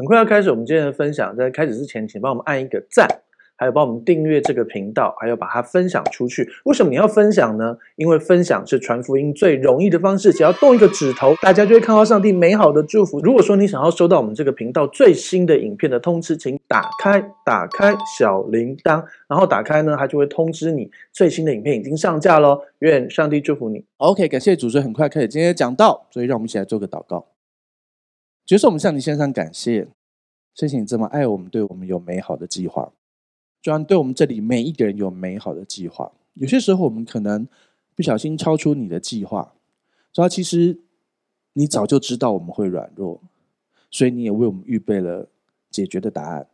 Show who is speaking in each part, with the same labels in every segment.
Speaker 1: 很快要开始我们今天的分享，在开始之前，请帮我们按一个赞。还有帮我们订阅这个频道，还有把它分享出去。为什么你要分享呢？因为分享是传福音最容易的方式，只要动一个指头，大家就会看到上帝美好的祝福。如果说你想要收到我们这个频道最新的影片的通知，请打开打开小铃铛，然后打开呢，它就会通知你最新的影片已经上架喽。愿上帝祝福你。OK，感谢主持人，很快开始今天的讲道，所以让我们一起来做个祷告。就是我们向你献上感谢，谢谢你这么爱我们，对我们有美好的计划。主要对我们这里每一个人有美好的计划，有些时候我们可能不小心超出你的计划。主要其实你早就知道我们会软弱，所以你也为我们预备了解决的答案。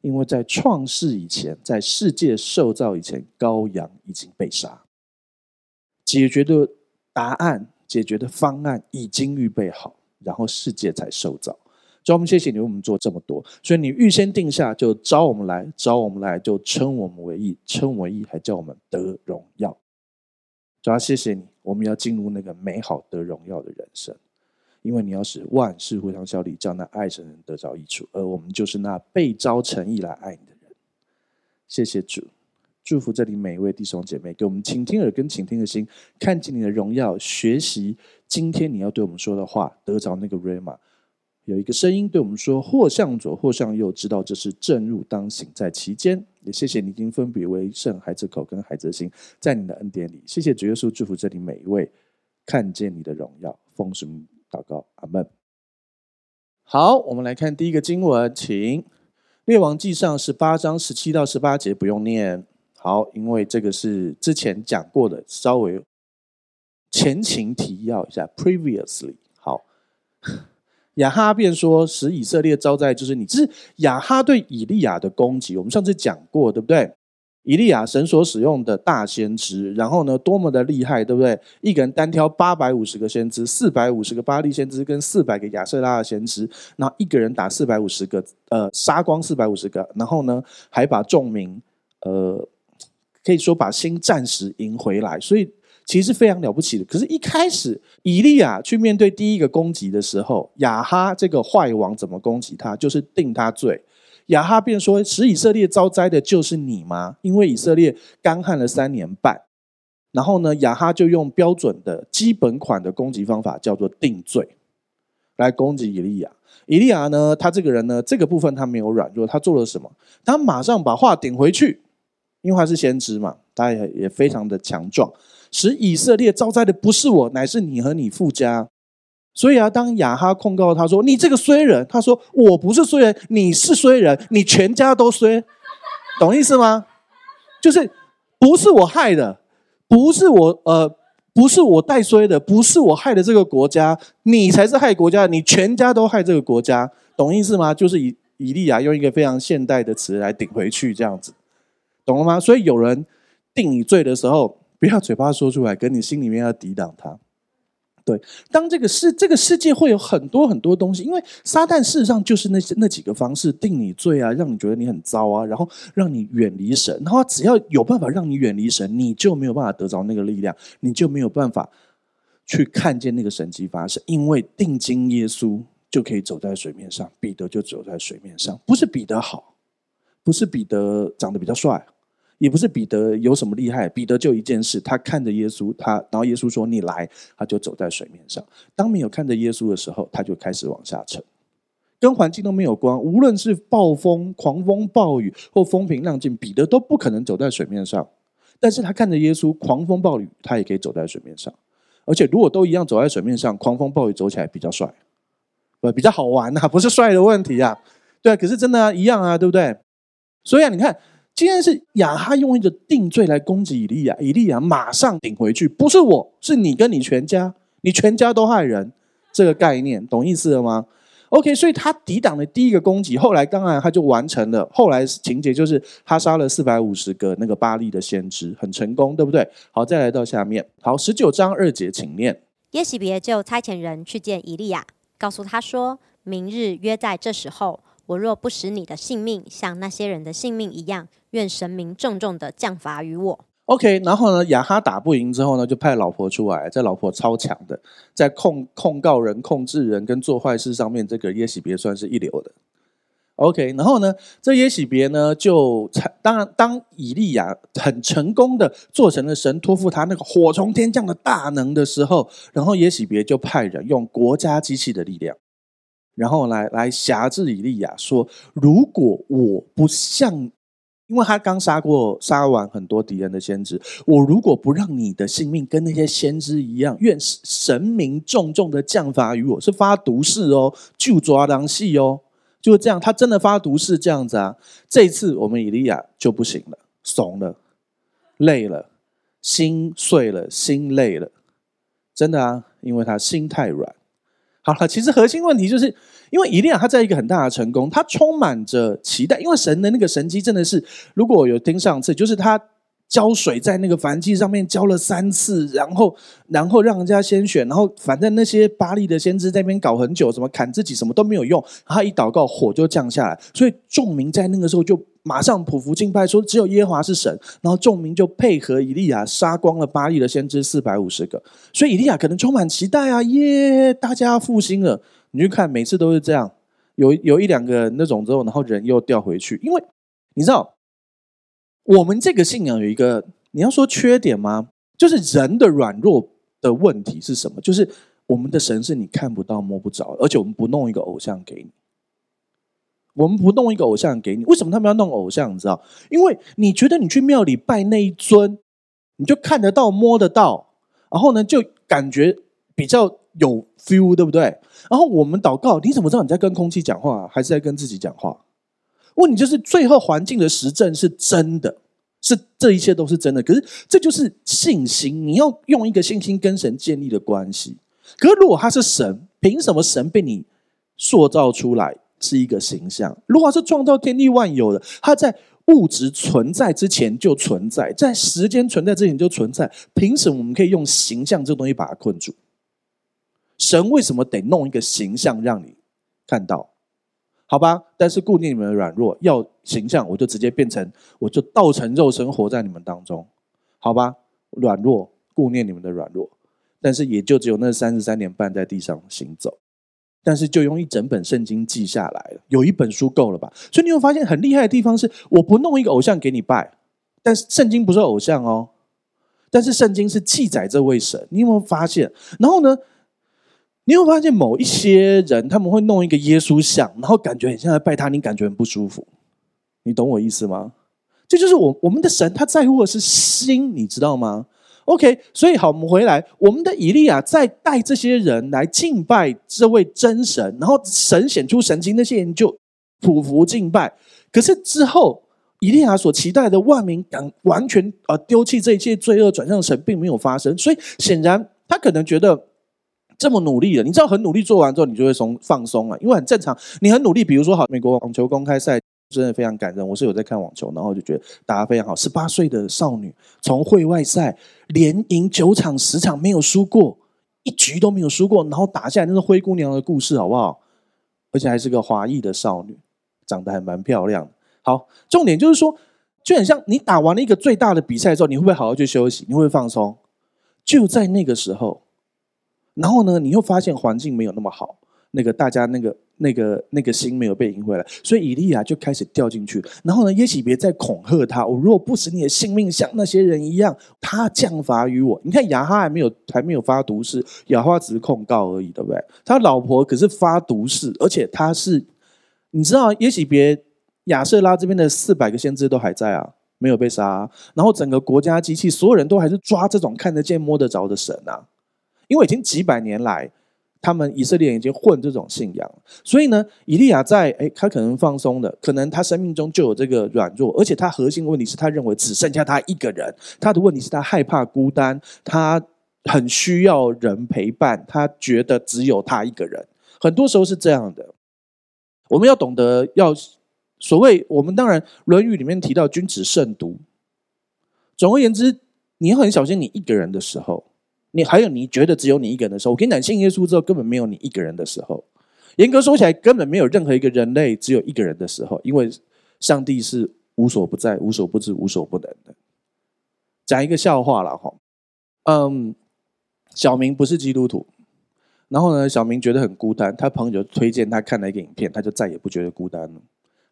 Speaker 1: 因为在创世以前，在世界受造以前，羔羊已经被杀，解决的答案、解决的方案已经预备好，然后世界才受造。主，我们谢谢你为我们做这么多，所以你预先定下，就召我们来，召我们来，就称我们为义，称我为义，还叫我们得荣耀。主要谢谢你，我们要进入那个美好得荣耀的人生，因为你要使万事互相效力，叫那爱神人得着益处，而我们就是那被招诚意来爱你的人。谢谢主，祝福这里每一位弟兄姐妹，给我们倾听耳跟倾听的心，看见你的荣耀，学习今天你要对我们说的话，得着那个 Rhema。有一个声音对我们说：“或向左，或向右，知道这是正入，当行在其间。”也谢谢你已经分别为圣孩子口跟孩子心，在你的恩典里。谢谢主耶稣，祝福这里每一位看见你的荣耀。奉主名祷告，阿门。好，我们来看第一个经文，请列王记上十八章十七到十八节不用念。好，因为这个是之前讲过的，稍微前情提要一下，previously。好。亚哈便说：“使以色列遭灾，就是你。”这是亚哈对以利亚的攻击。我们上次讲过，对不对？以利亚神所使用的大先知，然后呢，多么的厉害，对不对？一个人单挑八百五十个先知，四百五十个巴力先知跟四百个亚瑟拉的先知，然后一个人打四百五十个，呃，杀光四百五十个，然后呢，还把众民，呃，可以说把心暂时赢回来，所以。其实非常了不起的，可是，一开始以利亚去面对第一个攻击的时候，亚哈这个坏王怎么攻击他？就是定他罪。亚哈便说：“使以色列遭灾的就是你吗？因为以色列干旱了三年半。”然后呢，亚哈就用标准的基本款的攻击方法，叫做定罪，来攻击以利亚。以利亚呢，他这个人呢，这个部分他没有软弱，他做了什么？他马上把话顶回去，因为他是先知嘛，他也也非常的强壮。使以色列遭灾的不是我，乃是你和你父家。所以啊，当亚哈控告他说：“你这个衰人。”他说：“我不是衰人，你是衰人，你全家都衰。”懂意思吗？就是不是我害的，不是我呃，不是我带衰的，不是我害的这个国家，你才是害国家，你全家都害这个国家。懂意思吗？就是以以利亚用一个非常现代的词来顶回去，这样子，懂了吗？所以有人定你罪的时候。不要嘴巴说出来，跟你心里面要抵挡他。对，当这个世这个世界会有很多很多东西，因为撒旦事实上就是那些那几个方式定你罪啊，让你觉得你很糟啊，然后让你远离神。然后只要有办法让你远离神，你就没有办法得着那个力量，你就没有办法去看见那个神迹发生。因为定睛耶稣就可以走在水面上，彼得就走在水面上，不是彼得好，不是彼得长得比较帅。也不是彼得有什么厉害，彼得就一件事，他看着耶稣，他然后耶稣说：“你来。”他就走在水面上。当没有看着耶稣的时候，他就开始往下沉，跟环境都没有关。无论是暴风、狂风、暴雨或风平浪静，彼得都不可能走在水面上。但是他看着耶稣，狂风暴雨他也可以走在水面上。而且如果都一样走在水面上，狂风暴雨走起来比较帅，不比较好玩啊？不是帅的问题啊，对。可是真的啊，一样啊，对不对？所以啊，你看。今天是亚哈用一个定罪来攻击以利亚，以利亚马上顶回去，不是我，是你跟你全家，你全家都害人，这个概念懂意思了吗？OK，所以他抵挡了第一个攻击，后来当然他就完成了，后来情节就是他杀了四百五十个那个巴力的先知，很成功，对不对？好，再来到下面，好，十九章二节，请念。
Speaker 2: 耶洗别就差遣人去见以利亚，告诉他说：“明日约在这时候。”我若不使你的性命像那些人的性命一样，愿神明重重的降罚于我。
Speaker 1: OK，然后呢，亚哈打不赢之后呢，就派老婆出来。这老婆超强的，在控控告人、控制人跟做坏事上面，这个耶洗别算是一流的。OK，然后呢，这耶洗别呢就当然当以利亚很成功的做成了神托付他那个火从天降的大能的时候，然后耶洗别就派人用国家机器的力量，然后来来挟制以利亚说：如果我不像，因为他刚杀过杀完很多敌人的先知，我如果不让你的性命跟那些先知一样，愿神明重重的降罚于我，是发毒誓哦，就抓狼戏哦。就这样，他真的发毒誓这样子啊！这一次我们以利亚就不行了，怂了，累了，心碎了，心累了，真的啊！因为他心太软。好了，其实核心问题就是因为以利亚他在一个很大的成功，他充满着期待，因为神的那个神迹真的是，如果有听上次，就是他。浇水在那个燔祭上面浇了三次，然后然后让人家先选，然后反正那些巴力的先知在那边搞很久，什么砍自己什么都没有用，他一祷告火就降下来，所以众民在那个时候就马上匍匐敬拜，说只有耶华是神，然后众民就配合以利亚杀光了巴力的先知四百五十个，所以以利亚可能充满期待啊，耶，大家要复兴了，你去看每次都是这样，有有一两个那种之后，然后人又掉回去，因为你知道。我们这个信仰有一个，你要说缺点吗？就是人的软弱的问题是什么？就是我们的神是你看不到、摸不着，而且我们不弄一个偶像给你。我们不弄一个偶像给你，为什么他们要弄偶像？你知道？因为你觉得你去庙里拜那一尊，你就看得到、摸得到，然后呢，就感觉比较有 feel，对不对？然后我们祷告，你怎么知道你在跟空气讲话，还是在跟自己讲话？问题就是最后环境的实证是真的，是这一切都是真的。可是这就是信心，你要用一个信心跟神建立的关系。可是如果他是神，凭什么神被你塑造出来是一个形象？如果是创造天地万有的，他在物质存在之前就存在，在时间存在之前就存在，凭什么我们可以用形象这东西把它困住？神为什么得弄一个形象让你看到？好吧，但是顾念你们的软弱，要形象，我就直接变成，我就道成肉身活在你们当中。好吧，软弱，顾念你们的软弱，但是也就只有那三十三年半在地上行走，但是就用一整本圣经记下来了，有一本书够了吧？所以你会发现很厉害的地方是，我不弄一个偶像给你拜，但是圣经不是偶像哦，但是圣经是记载这位神，你有没有发现？然后呢？你会发现某一些人他们会弄一个耶稣像，然后感觉很像在拜他，你感觉很不舒服。你懂我意思吗？这就是我我们的神，他在乎的是心，你知道吗？OK，所以好，我们回来，我们的以利亚在带这些人来敬拜这位真神，然后神显出神迹，那些人就匍匐敬拜。可是之后，以利亚所期待的万民敢完全呃丢弃这一切罪恶，转向神，并没有发生。所以显然他可能觉得。这么努力了，你知道很努力做完之后，你就会松放松了，因为很正常。你很努力，比如说好，美国网球公开赛真的非常感人。我是有在看网球，然后就觉得打得非常好。十八岁的少女从会外赛连赢九场十场没有输过，一局都没有输过，然后打下来那是灰姑娘的故事，好不好？而且还是个华裔的少女，长得还蛮漂亮。好，重点就是说，就很像你打完了一个最大的比赛之后，你会不会好好去休息？你会不会放松？就在那个时候。然后呢，你又发现环境没有那么好，那个大家那个那个那个心没有被赢回来，所以以利亚就开始掉进去。然后呢，耶洗别在恐吓他：我如果不使你的性命像那些人一样，他降罚于我。你看亚哈还没有还没有发毒誓，亚哈只是控告而已，对不对？他老婆可是发毒誓，而且他是你知道耶洗别亚瑟拉这边的四百个先知都还在啊，没有被杀。然后整个国家机器所有人都还是抓这种看得见摸得着的神啊。因为已经几百年来，他们以色列已经混这种信仰，所以呢，以利亚在诶，他可能放松的，可能他生命中就有这个软弱，而且他核心问题是他认为只剩下他一个人，他的问题是他害怕孤单，他很需要人陪伴，他觉得只有他一个人，很多时候是这样的。我们要懂得要所谓我们当然《论语》里面提到君子慎独，总而言之，你很小心你一个人的时候。你还有你觉得只有你一个人的时候，我跟你讲，信耶稣之后根本没有你一个人的时候。严格说起来，根本没有任何一个人类只有一个人的时候，因为上帝是无所不在、无所不知、无所不能的。讲一个笑话了哈，嗯，小明不是基督徒，然后呢，小明觉得很孤单，他朋友推荐他看了一个影片，他就再也不觉得孤单了。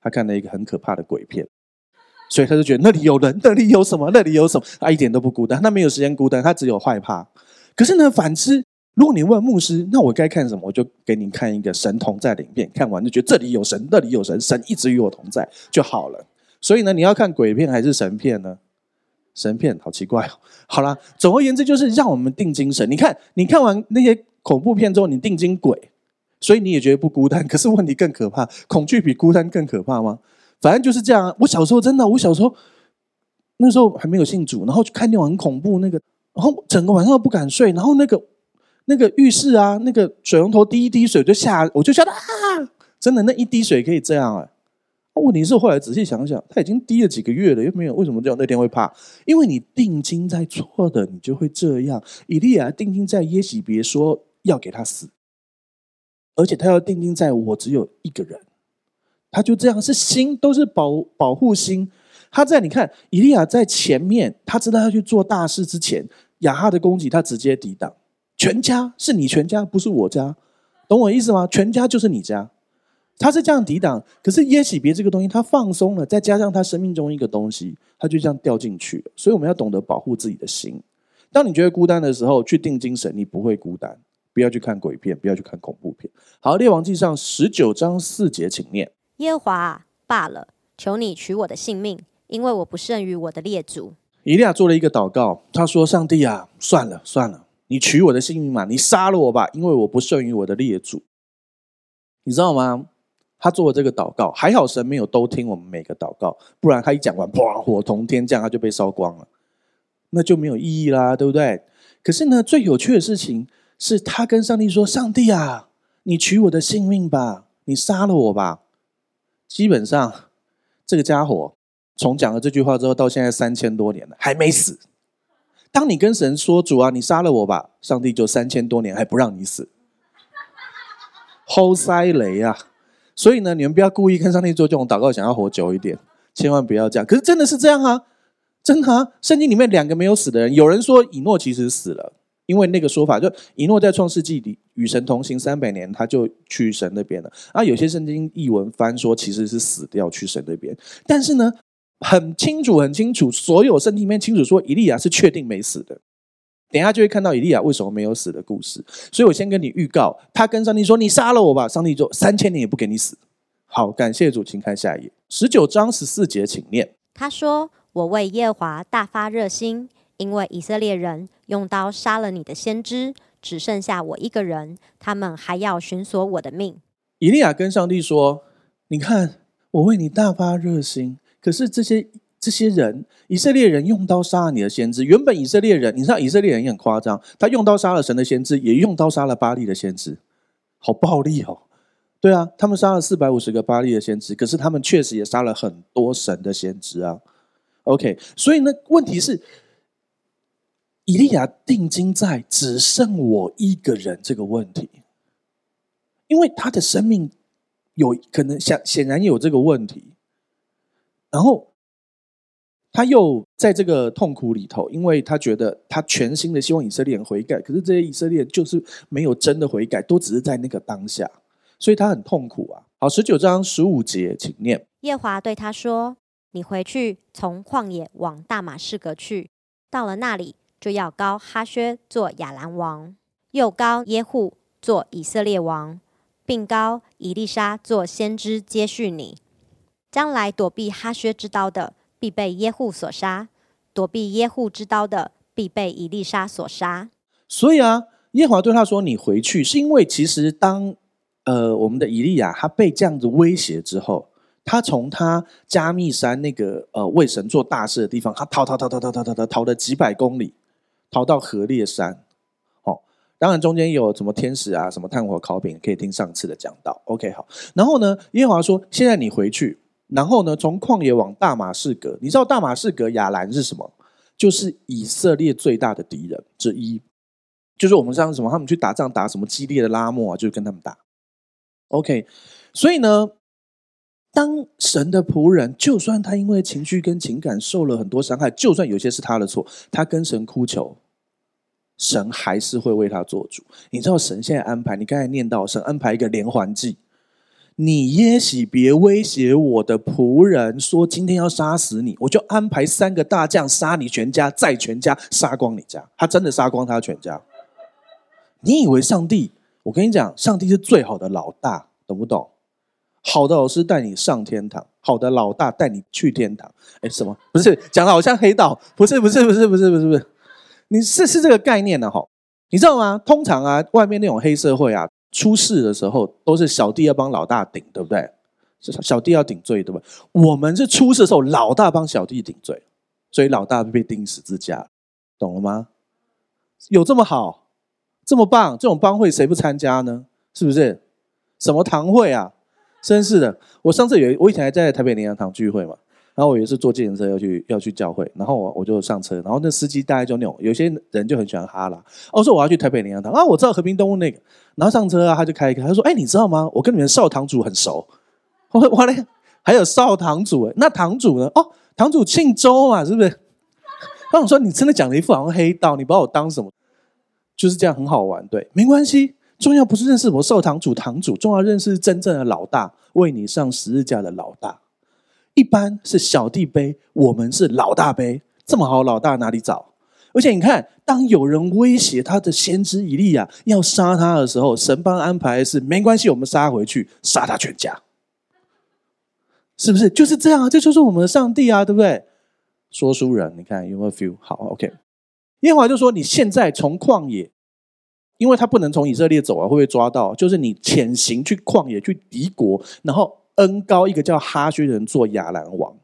Speaker 1: 他看了一个很可怕的鬼片，所以他就觉得那里有人，那里有什么，那里有什么，他一点都不孤单，他没有时间孤单，他只有害怕。可是呢，反之，如果你问牧师，那我该看什么？我就给你看一个神同在的影片，看完就觉得这里有神，那里有神，神一直与我同在就好了。所以呢，你要看鬼片还是神片呢？神片好奇怪哦。好啦，总而言之，就是让我们定精神。你看，你看完那些恐怖片之后，你定睛鬼，所以你也觉得不孤单。可是问题更可怕，恐惧比孤单更可怕吗？反正就是这样啊。我小时候真的，我小时候那时候还没有信主，然后就看那种很恐怖那个，然后整个晚上都不敢睡，然后那个那个浴室啊，那个水龙头滴一滴水就吓，我就吓得啊！真的，那一滴水可以这样啊。问题是后来仔细想想，他已经滴了几个月了，又没有，为什么这样？那天会怕？因为你定睛在错的，你就会这样。以利亚定睛在耶洗别说要给他死，而且他要定睛在我只有一个人，他就这样是心都是保保护心。他在你看，以利亚在前面，他知道要去做大事之前，亚哈的攻击他直接抵挡，全家是你全家，不是我家，懂我意思吗？全家就是你家。他是这样抵挡，可是耶洗别这个东西，他放松了，再加上他生命中一个东西，他就这样掉进去了。所以我们要懂得保护自己的心。当你觉得孤单的时候，去定精神，你不会孤单。不要去看鬼片，不要去看恐怖片。好，列王记上十九章四节，请念：
Speaker 2: 耶华罢了，求你取我的性命，因为我不胜于我的列祖。
Speaker 1: 以利亚做了一个祷告，他说：“上帝啊，算了算了，你取我的性命嘛，你杀了我吧，因为我不胜于我的列祖。”你知道吗？他做了这个祷告，还好神没有都听我们每个祷告，不然他一讲完，砰，火从天降，他就被烧光了，那就没有意义啦，对不对？可是呢，最有趣的事情是他跟上帝说：“上帝啊，你取我的性命吧，你杀了我吧。”基本上，这个家伙从讲了这句话之后，到现在三千多年了，还没死。当你跟神说：“主啊，你杀了我吧”，上帝就三千多年还不让你死，好塞雷啊！所以呢，你们不要故意跟上帝做这种祷告，想要活久一点，千万不要这样。可是真的是这样啊，真的啊！圣经里面两个没有死的人，有人说以诺其实死了，因为那个说法就以诺在创世纪里与神同行三百年，他就去神那边了。啊，有些圣经译文翻说其实是死掉去神那边，但是呢，很清楚很清楚，所有圣经里面清楚说以利亚是确定没死的。等一下就会看到以利亚为什么没有死的故事，所以我先跟你预告，他跟上帝说：“你杀了我吧。”上帝就三千年也不给你死。好，感谢主，请看下一页，十九章十四节，请念。
Speaker 2: 他说：“我为耶和华大发热心，因为以色列人用刀杀了你的先知，只剩下我一个人，他们还要寻索我的命。”
Speaker 1: 以利亚跟上帝说：“你看，我为你大发热心，可是这些……”这些人，以色列人用刀杀了你的先知。原本以色列人，你知道以色列人也很夸张，他用刀杀了神的先知，也用刀杀了巴利的先知，好暴力哦！对啊，他们杀了四百五十个巴利的先知，可是他们确实也杀了很多神的先知啊。OK，所以呢，问题是，以利亚定睛在只剩我一个人这个问题，因为他的生命有可能显显然有这个问题，然后。他又在这个痛苦里头，因为他觉得他全心的希望以色列人悔改，可是这些以色列就是没有真的悔改，都只是在那个当下，所以他很痛苦啊。好，十九章十五节，请念。
Speaker 2: 耶华对他说：“你回去，从旷野往大马士革去，到了那里，就要高哈薛做亚兰王，又高耶户做以色列王，并高以利沙做先知接续你，将来躲避哈薛之刀的。”必被耶户所杀，躲避耶户之刀的，必被以利沙所杀。
Speaker 1: 所以啊，耶华对他说：“你回去，是因为其实当呃我们的以利亚他被这样子威胁之后，他从他加密山那个呃为神做大事的地方，他逃逃逃逃逃逃逃逃逃了几百公里，逃到何烈山。哦，当然中间有什么天使啊，什么炭火烤饼，可以听上次的讲道。OK，好。然后呢，耶华说：现在你回去。”然后呢，从旷野往大马士革，你知道大马士革亚兰是什么？就是以色列最大的敌人之一，就是我们像什么，他们去打仗打什么激烈的拉莫啊，就是跟他们打。OK，所以呢，当神的仆人，就算他因为情绪跟情感受了很多伤害，就算有些是他的错，他跟神哭求，神还是会为他做主。你知道神现在安排，你刚才念到神安排一个连环计。你耶洗别威胁我的仆人，说今天要杀死你，我就安排三个大将杀你全家，再全家杀光你家。他真的杀光他全家。你以为上帝？我跟你讲，上帝是最好的老大，懂不懂？好的老师带你上天堂，好的老大带你去天堂。哎，什么？不是讲的好像黑道？不是，不是，不是，不是，不是，不是。你是是这个概念的哈？你知道吗？通常啊，外面那种黑社会啊。出事的时候都是小弟要帮老大顶，对不对？小弟要顶罪，对不对？我们是出事的时候，老大帮小弟顶罪，所以老大被钉十字架，懂了吗？有这么好，这么棒？这种帮会谁不参加呢？是不是？什么堂会啊？真是的！我上次有，我以前还在台北灵粮堂聚会嘛。然后我也是坐计程车要去要去教会，然后我我就上车，然后那司机大概就那种，有些人就很喜欢哈拉。我说我要去台北灵粮堂啊，我知道和平东路那个，然后上车啊，他就开一开，他说：“哎，你知道吗？我跟你们少堂主很熟。”我：“我嘞，还有少堂主哎，那堂主呢？哦，堂主姓周嘛，是不是？” 那我说：“你真的讲了一副好像黑道，你把我当什么？就是这样很好玩，对，没关系，重要不是认识我少堂主堂主，重要认识真正的老大，为你上十字架的老大。”一般是小弟背，我们是老大背。这么好，老大哪里找？而且你看，当有人威胁他的先知以利亚要杀他的时候，神帮安排是没关系，我们杀回去，杀他全家，是不是？就是这样啊，这就是我们的上帝啊，对不对？说书人，你看有没有 feel？好，OK。耶和华就说：“你现在从旷野，因为他不能从以色列走啊，会不会抓到？就是你潜行去旷野去敌国，然后。”恩高一个叫哈薛人做亚兰王，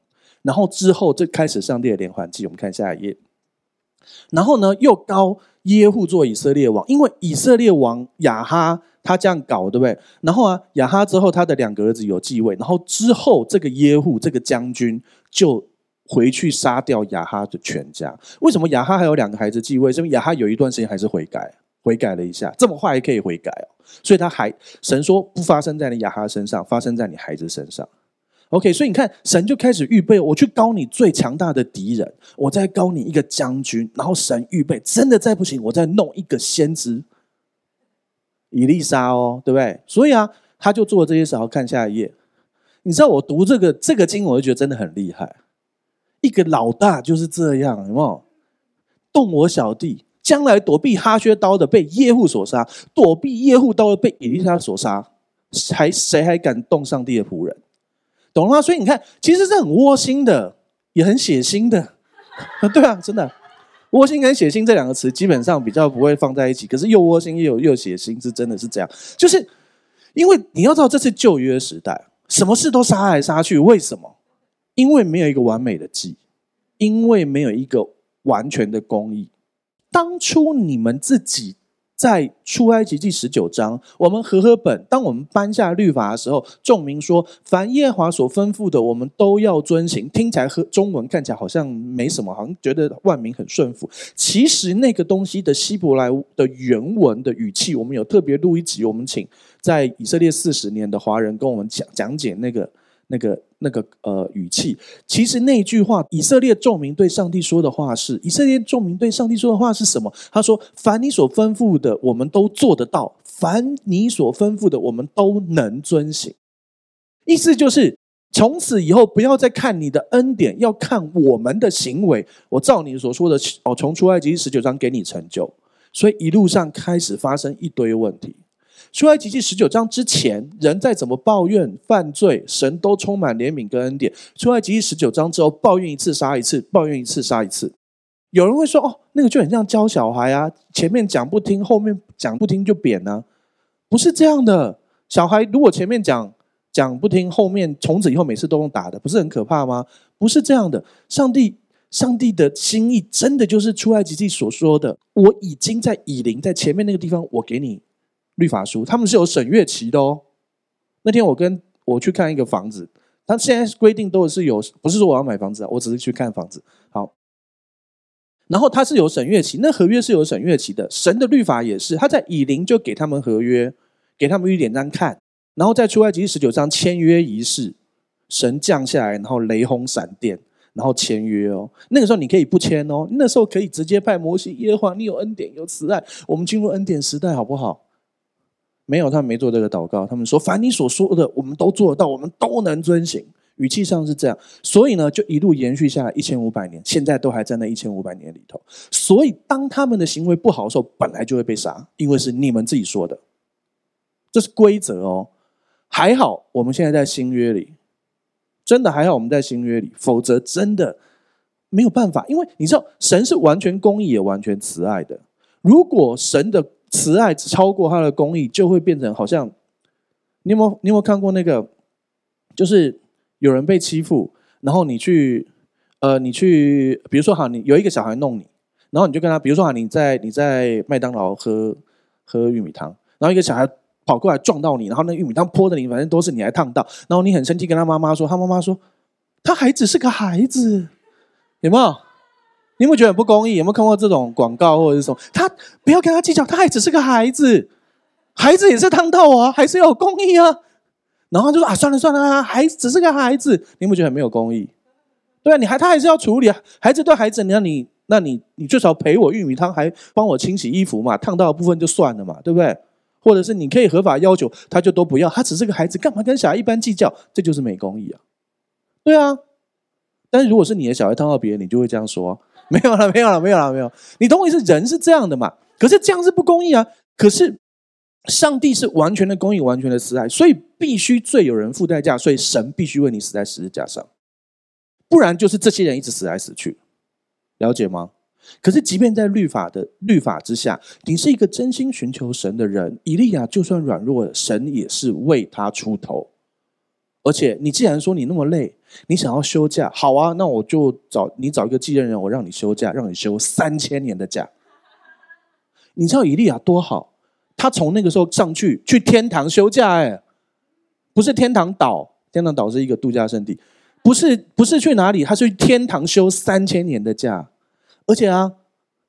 Speaker 1: 然后之后就开始上帝的连环计。我们看下一页，然后呢又高耶户做以色列王，因为以色列王亚哈他这样搞，对不对？然后啊亚哈之后他的两个儿子有继位，然后之后这个耶户这个将军就回去杀掉亚哈的全家。为什么亚哈还有两个孩子继位？是因为亚哈有一段时间还是悔改。悔改了一下，这么坏还可以悔改哦，所以他还神说不发生在你亚哈身上，发生在你孩子身上。OK，所以你看，神就开始预备，我去膏你最强大的敌人，我再膏你一个将军，然后神预备，真的再不行，我再弄一个先知以利沙哦，对不对？所以啊，他就做这些事。好，看下一页，你知道我读这个这个经，我就觉得真的很厉害。一个老大就是这样，有没有？动我小弟。将来躲避哈薛刀的被耶户所杀，躲避耶户刀的被以利沙所杀，还谁还敢动上帝的仆人？懂了吗？所以你看，其实是很窝心的，也很血腥的，对啊，真的，窝心跟血腥这两个词基本上比较不会放在一起，可是又窝心又又血腥，是真的是这样。就是因为你要知道，这是旧约时代，什么事都杀来杀去，为什么？因为没有一个完美的计，因为没有一个完全的公义。当初你们自己在出埃及记十九章，我们和合本，当我们颁下律法的时候，众民说：“凡耶华所吩咐的，我们都要遵行。”听起来和中文看起来好像没什么，好像觉得万民很顺服。其实那个东西的希伯来的原文的语气，我们有特别录一集，我们请在以色列四十年的华人跟我们讲讲解那个。那个那个呃语气，其实那句话，以色列众民对上帝说的话是：以色列众民对上帝说的话是什么？他说：“凡你所吩咐的，我们都做得到；凡你所吩咐的，我们都能遵行。”意思就是，从此以后不要再看你的恩典，要看我们的行为。我照你所说的哦，从出埃及十九章给你成就。所以一路上开始发生一堆问题。出埃及记十九章之前，人再怎么抱怨犯罪，神都充满怜悯跟恩典。出埃及记十九章之后，抱怨一次杀一次，抱怨一次杀一次。有人会说：“哦，那个就很像教小孩啊，前面讲不听，后面讲不听就扁呢？”不是这样的。小孩如果前面讲讲不听，后面从此以后每次都用打的，不是很可怕吗？不是这样的。上帝，上帝的心意真的就是出埃及记所说的：“我已经在以琳，在前面那个地方，我给你。”律法书，他们是有审阅期的哦。那天我跟我去看一个房子，他现在规定都是有，不是说我要买房子啊，我只是去看房子。好，然后他是有审阅期，那合约是有审阅期的。神的律法也是，他在以琳就给他们合约，给他们一点单看，然后在出埃及十九章签约仪式，神降下来，然后雷轰闪电，然后签约哦。那个时候你可以不签哦，那时候可以直接派摩西耶和华，你有恩典有慈爱，我们进入恩典时代好不好？没有，他们没做这个祷告。他们说：“凡你所说的，我们都做得到，我们都能遵行。”语气上是这样，所以呢，就一路延续下来一千五百年，现在都还在那一千五百年里头。所以，当他们的行为不好的时候，本来就会被杀，因为是你们自己说的，这是规则哦。还好，我们现在在新约里，真的还好，我们在新约里，否则真的没有办法。因为你知道，神是完全公义也完全慈爱的。如果神的慈爱超过他的公义，就会变成好像你有没有你有没有看过那个，就是。有人被欺负，然后你去，呃，你去，比如说哈，你有一个小孩弄你，然后你就跟他，比如说哈，你在你在麦当劳喝喝玉米汤，然后一个小孩跑过来撞到你，然后那玉米汤泼的你，反正都是你还烫到，然后你很生气，跟他妈妈说，他妈妈说，他还只是个孩子，有没有？你有没有觉得很不公义？有没有看过这种广告或者是什么？他不要跟他计较，他还只是个孩子，孩子也是烫到啊，还是要有公义啊。然后就说啊，算了算了啊，孩子只是个孩子，你有没有觉得很没有公义？对啊，你还他还是要处理啊，孩子对孩子，那你那你你最少赔我玉米汤，还帮我清洗衣服嘛，烫到的部分就算了嘛，对不对？或者是你可以合法要求，他就都不要，他只是个孩子，干嘛跟小孩一般计较？这就是没公义啊，对啊。但是如果是你的小孩烫到别人，你就会这样说，没有了，没有了，没有了，没有。你懂我意思？人是这样的嘛？可是这样是不公义啊。可是。上帝是完全的公义，完全的慈爱，所以必须罪有人付代价，所以神必须为你死在十字架上，不然就是这些人一直死来死去，了解吗？可是即便在律法的律法之下，你是一个真心寻求神的人，以利亚就算软弱，神也是为他出头。而且你既然说你那么累，你想要休假，好啊，那我就找你找一个继任人，我让你休假，让你休三千年的假。你知道以利亚多好？他从那个时候上去去天堂休假，哎，不是天堂岛，天堂岛是一个度假胜地，不是不是去哪里，他是去天堂休三千年的假，而且啊，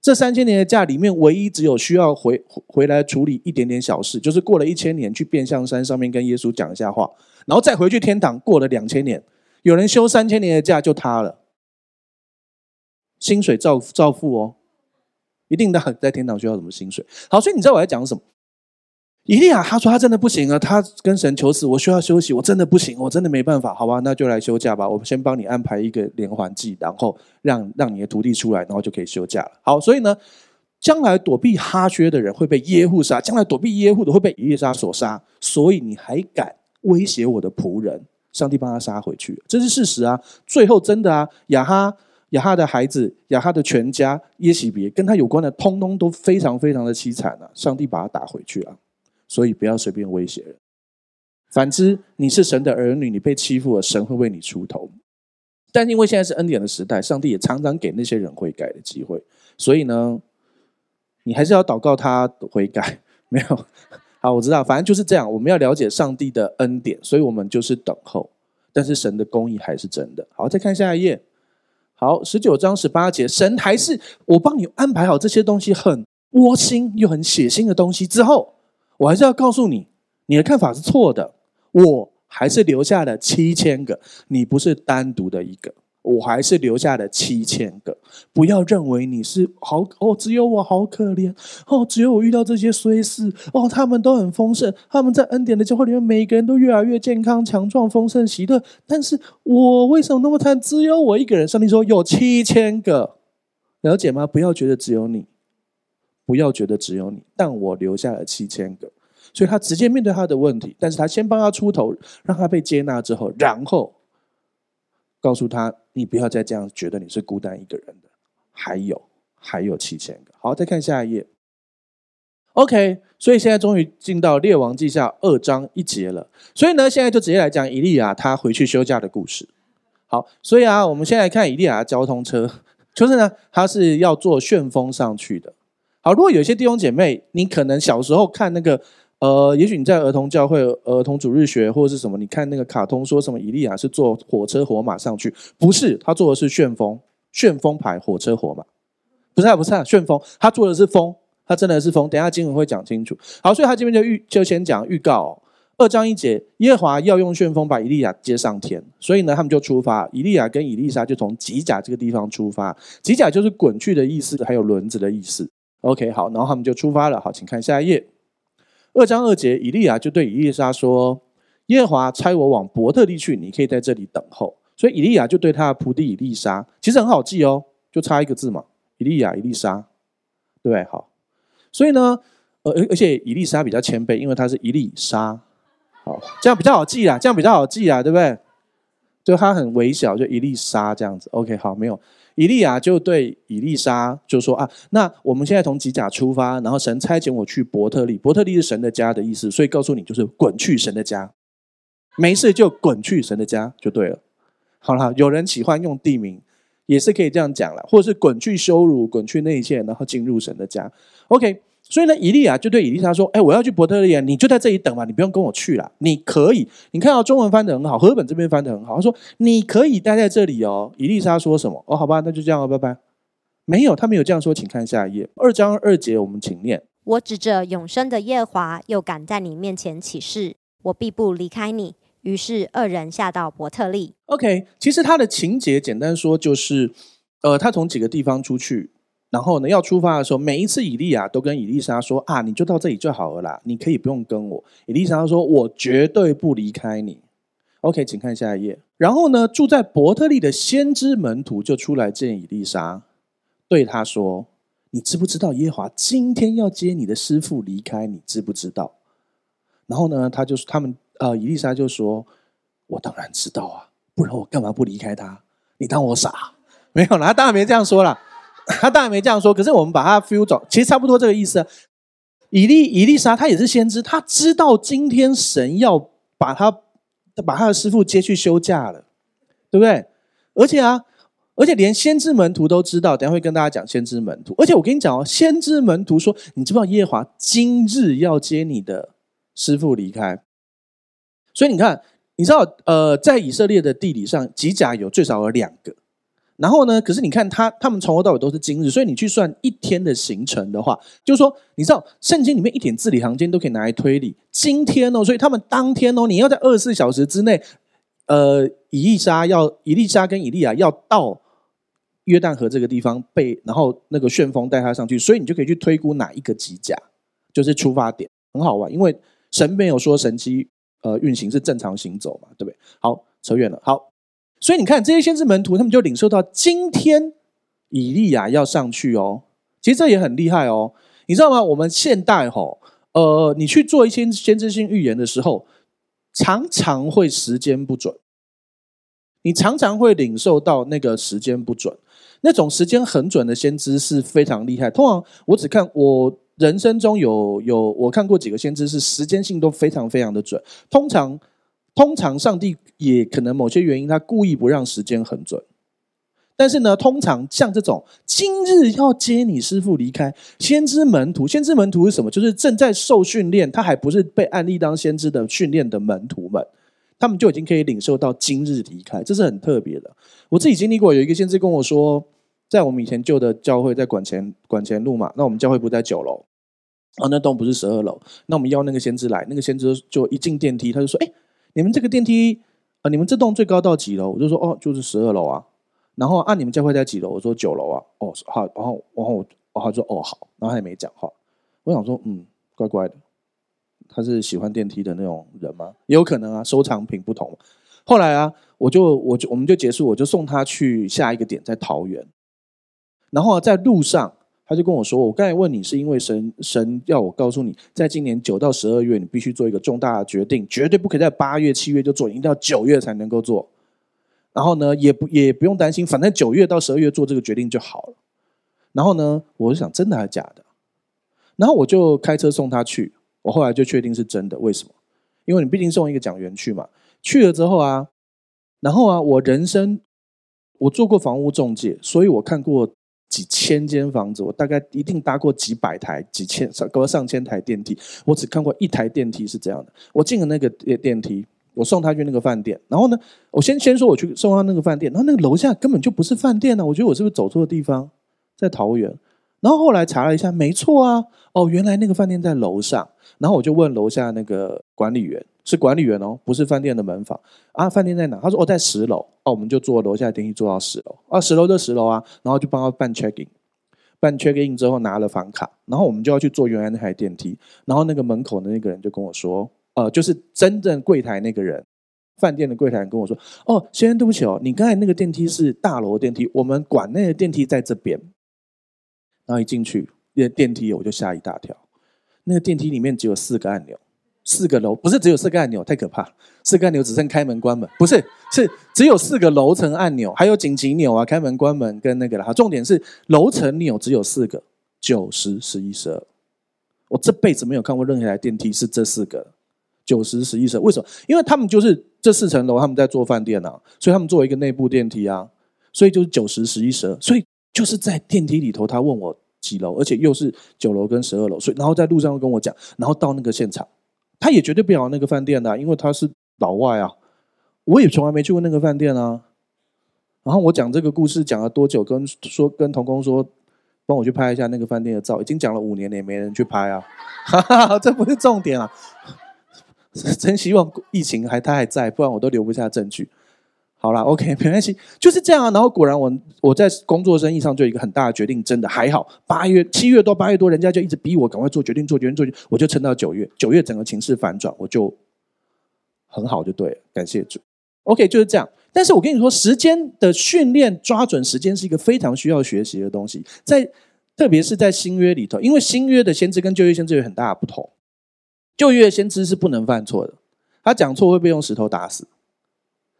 Speaker 1: 这三千年的假里面，唯一只有需要回回来处理一点点小事，就是过了一千年去变相山上面跟耶稣讲一下话，然后再回去天堂过了两千年，有人休三千年的假就他了，薪水照照付哦，一定的在天堂需要什么薪水？好，所以你知道我在讲什么？以利亚他说他真的不行啊，他跟神求死，我需要休息，我真的不行，我真的没办法，好吧，那就来休假吧。我们先帮你安排一个连环计，然后让让你的徒弟出来，然后就可以休假了。好，所以呢，将来躲避哈薛的人会被耶户杀，将来躲避耶户的会被以利沙所杀，所以你还敢威胁我的仆人？上帝帮他杀回去，这是事实啊。最后真的啊，亚哈亚哈的孩子，亚哈的全家，耶洗别跟他有关的，通通都非常非常的凄惨啊。上帝把他打回去了。所以不要随便威胁人。反之，你是神的儿女，你被欺负了，神会为你出头。但因为现在是恩典的时代，上帝也常常给那些人悔改的机会。所以呢，你还是要祷告他悔改。没有，好，我知道，反正就是这样。我们要了解上帝的恩典，所以我们就是等候。但是神的公义还是真的。好，再看下一页。好，十九章十八节，神还是我帮你安排好这些东西，很窝心又很血腥的东西之后。我还是要告诉你，你的看法是错的。我还是留下了七千个，你不是单独的一个，我还是留下了七千个。不要认为你是好哦，只有我好可怜哦，只有我遇到这些衰事哦，他们都很丰盛，他们在恩典的教会里面，每个人都越来越健康、强壮、丰盛、喜乐。但是我为什么那么惨？只有我一个人。上帝说有七千个，了解吗？不要觉得只有你。不要觉得只有你，但我留下了七千个，所以他直接面对他的问题，但是他先帮他出头，让他被接纳之后，然后告诉他，你不要再这样觉得你是孤单一个人的，还有还有七千个。好，再看下一页。OK，所以现在终于进到列王记下二章一节了，所以呢，现在就直接来讲以利亚他回去休假的故事。好，所以啊，我们先来看以利亚的交通车，就是呢，他是要坐旋风上去的。好，如果有些弟兄姐妹，你可能小时候看那个，呃，也许你在儿童教会、儿童主日学或者是什么，你看那个卡通说什么，以利亚是坐火车火马上去，不是，他坐的是旋风，旋风牌火车火马，不是啊，不是啊，旋风，他坐的是风，他真的是风，等下经文会讲清楚。好，所以他这边就预就先讲预告，二章一节，耶和华要用旋风把以利亚接上天，所以呢，他们就出发，以利亚跟以利沙就从吉甲这个地方出发，吉甲就是滚去的意思，还有轮子的意思。OK，好，然后他们就出发了。好，请看下一页。二章二节，以利亚就对以利沙说：“耶和华差我往伯特利去，你可以在这里等候。”所以以利亚就对他的仆弟以利沙，其实很好记哦，就差一个字嘛，以利亚、以利沙，对不对？好，所以呢，呃，而且以利沙比较谦卑，因为他是以利沙，好，这样比较好记啦，这样比较好记啊，对不对？就他很微小，就以利沙这样子。OK，好，没有。以利亚就对以利沙就说啊，那我们现在从吉甲出发，然后神差遣我去伯特利，伯特利是神的家的意思，所以告诉你就是滚去神的家，没事就滚去神的家就对了。好了，有人喜欢用地名，也是可以这样讲了，或者是滚去羞辱，滚去内线，然后进入神的家。OK，所以呢，以利亚就对以利沙说：“哎，我要去伯特利，你就在这里等吧，你不用跟我去了。你可以，你看到中文翻得很好，和本这边翻得很好。他说你可以待在这里哦。”以利沙说什么？哦，好吧，那就这样了，拜拜。没有，他没有这样说，请看下一页，二章二节，我们请念：
Speaker 2: 我指着永生的耶和华，又敢在你面前起誓，我必不离开你。于是二人下到伯特利。
Speaker 1: OK，其实他的情节简单说就是，呃，他从几个地方出去，然后呢要出发的时候，每一次以利亚都跟以利沙说啊，你就到这里就好了啦，你可以不用跟我。以利沙说，我绝对不离开你。OK，请看下一页。然后呢，住在伯特利的先知门徒就出来见以利沙，对他说：“你知不知道耶华今天要接你的师傅离开？你知不知道？”然后呢，他就他们。呃，以利沙就说：“我当然知道啊，不然我干嘛不离开他？你当我傻？没有啦，他当然没这样说啦，他当然没这样说。可是我们把他 feel 走，其实差不多这个意思。以利以利沙他也是先知，他知道今天神要把他把他的师傅接去休假了，对不对？而且啊，而且连先知门徒都知道。等下会跟大家讲先知门徒。而且我跟你讲哦，先知门徒说，你知不知道耶华今日要接你的师傅离开？”所以你看，你知道，呃，在以色列的地理上，吉甲有最少有两个。然后呢，可是你看他，他们从头到尾都是今日。所以你去算一天的行程的话，就是说，你知道，圣经里面一点字里行间都可以拿来推理。今天哦，所以他们当天哦，你要在二十四小时之内，呃，以利沙要以利沙跟以利亚要到约旦河这个地方被，然后那个旋风带他上去，所以你就可以去推估哪一个机甲就是出发点，很好玩，因为神没有说神迹。呃，运行是正常行走嘛，对不对？好，扯远了。好，所以你看这些先知门徒，他们就领受到今天以利亚要上去哦。其实这也很厉害哦，你知道吗？我们现代吼，呃，你去做一些先知性预言的时候，常常会时间不准。你常常会领受到那个时间不准，那种时间很准的先知是非常厉害。通常我只看我。人生中有有我看过几个先知是时间性都非常非常的准，通常通常上帝也可能某些原因他故意不让时间很准，但是呢，通常像这种今日要接你师傅离开，先知门徒，先知门徒是什么？就是正在受训练，他还不是被按立当先知的训练的门徒们，他们就已经可以领受到今日离开，这是很特别的。我自己经历过，有一个先知跟我说。在我们以前旧的教会，在管前管前路嘛，那我们教会不在九楼，啊，那栋不是十二楼，那我们邀那个先知来，那个先知就一进电梯，他就说：“哎，你们这个电梯啊、你们这栋最高到几楼？”我就说：“哦，就是十二楼啊。”然后啊，你们教会在几楼？我说九楼啊。哦，好，然后然后我他说：“哦，好。”然后他也没讲话。我想说，嗯，怪怪的，他是喜欢电梯的那种人吗？也有可能啊，收藏品不同。后来啊，我就我就我们就结束，我就送他去下一个点，在桃园。然后在路上，他就跟我说：“我刚才问你，是因为神神要我告诉你，在今年九到十二月，你必须做一个重大的决定，绝对不可以在八月、七月就做，一定要九月才能够做。然后呢，也不也不用担心，反正九月到十二月做这个决定就好了。然后呢，我就想，真的还是假的？然后我就开车送他去。我后来就确定是真的。为什么？因为你毕竟送一个讲员去嘛。去了之后啊，然后啊，我人生我做过房屋中介，所以我看过。”几千间房子，我大概一定搭过几百台、几千上过上千台电梯。我只看过一台电梯是这样的。我进了那个电梯，我送他去那个饭店。然后呢，我先先说我去送他那个饭店，然后那个楼下根本就不是饭店呢、啊。我觉得我是不是走错地方，在桃园？然后后来查了一下，没错啊，哦，原来那个饭店在楼上。然后我就问楼下那个管理员，是管理员哦，不是饭店的门房啊。饭店在哪？他说哦，在十楼。哦，我们就坐楼下电梯坐到十楼啊，十楼就十楼啊。然后就帮他办 check in，办 check in 之后拿了房卡，然后我们就要去坐原来那台电梯，然后那个门口的那个人就跟我说，呃，就是真正柜台那个人，饭店的柜台人跟我说，哦，先生对不起哦，你刚才那个电梯是大楼电梯，我们馆内的电梯在这边。然后一进去，那电梯我就吓一大跳，那个电梯里面只有四个按钮。四个楼不是只有四个按钮，太可怕。四个按钮只剩开门关门，不是，是只有四个楼层按钮，还有紧急钮啊，开门关门跟那个啦。重点是楼层钮只有四个，九十十一十二。我这辈子没有看过任何一台电梯是这四个，九十十一十二。为什么？因为他们就是这四层楼，他们在做饭店啊，所以他们做一个内部电梯啊，所以就是九十十一十二。所以就是在电梯里头，他问我几楼，而且又是九楼跟十二楼，所以然后在路上又跟我讲，然后到那个现场。他也绝对不想要那个饭店的、因为他是老外啊，我也从来没去过那个饭店啊。然后我讲这个故事讲了多久？跟说跟童工说，帮我去拍一下那个饭店的照，已经讲了五年了，也没人去拍啊。哈哈，这不是重点啊！真希望疫情还他还在，不然我都留不下证据。好了，OK，没关系，就是这样啊。然后果然我我在工作生意上就有一个很大的决定，真的还好。八月七月多八月多，人家就一直逼我赶快做决定，做决定，做决定，我就撑到九月。九月整个情势反转，我就很好，就对了，感谢主。OK，就是这样。但是我跟你说，时间的训练，抓准时间是一个非常需要学习的东西，在特别是在新约里头，因为新约的先知跟旧约先知有很大的不同。旧约先知是不能犯错的，他讲错会被用石头打死。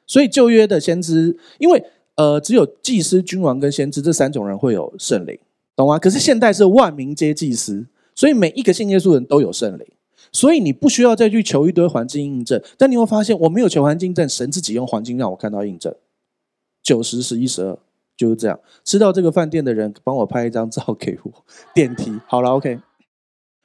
Speaker 1: 所以旧约的先知，因为呃只有祭司、君王跟先知这三种人会有圣灵，懂吗？可是现代是万民皆祭司，所以每一个信耶稣人都有圣灵，所以你不需要再去求一堆环境印证。但你会发现，我没有求环境印证，神自己用环境让我看到印证。九十、十一、十二就是这样。吃到这个饭店的人帮我拍一张照给我。电梯好了，OK。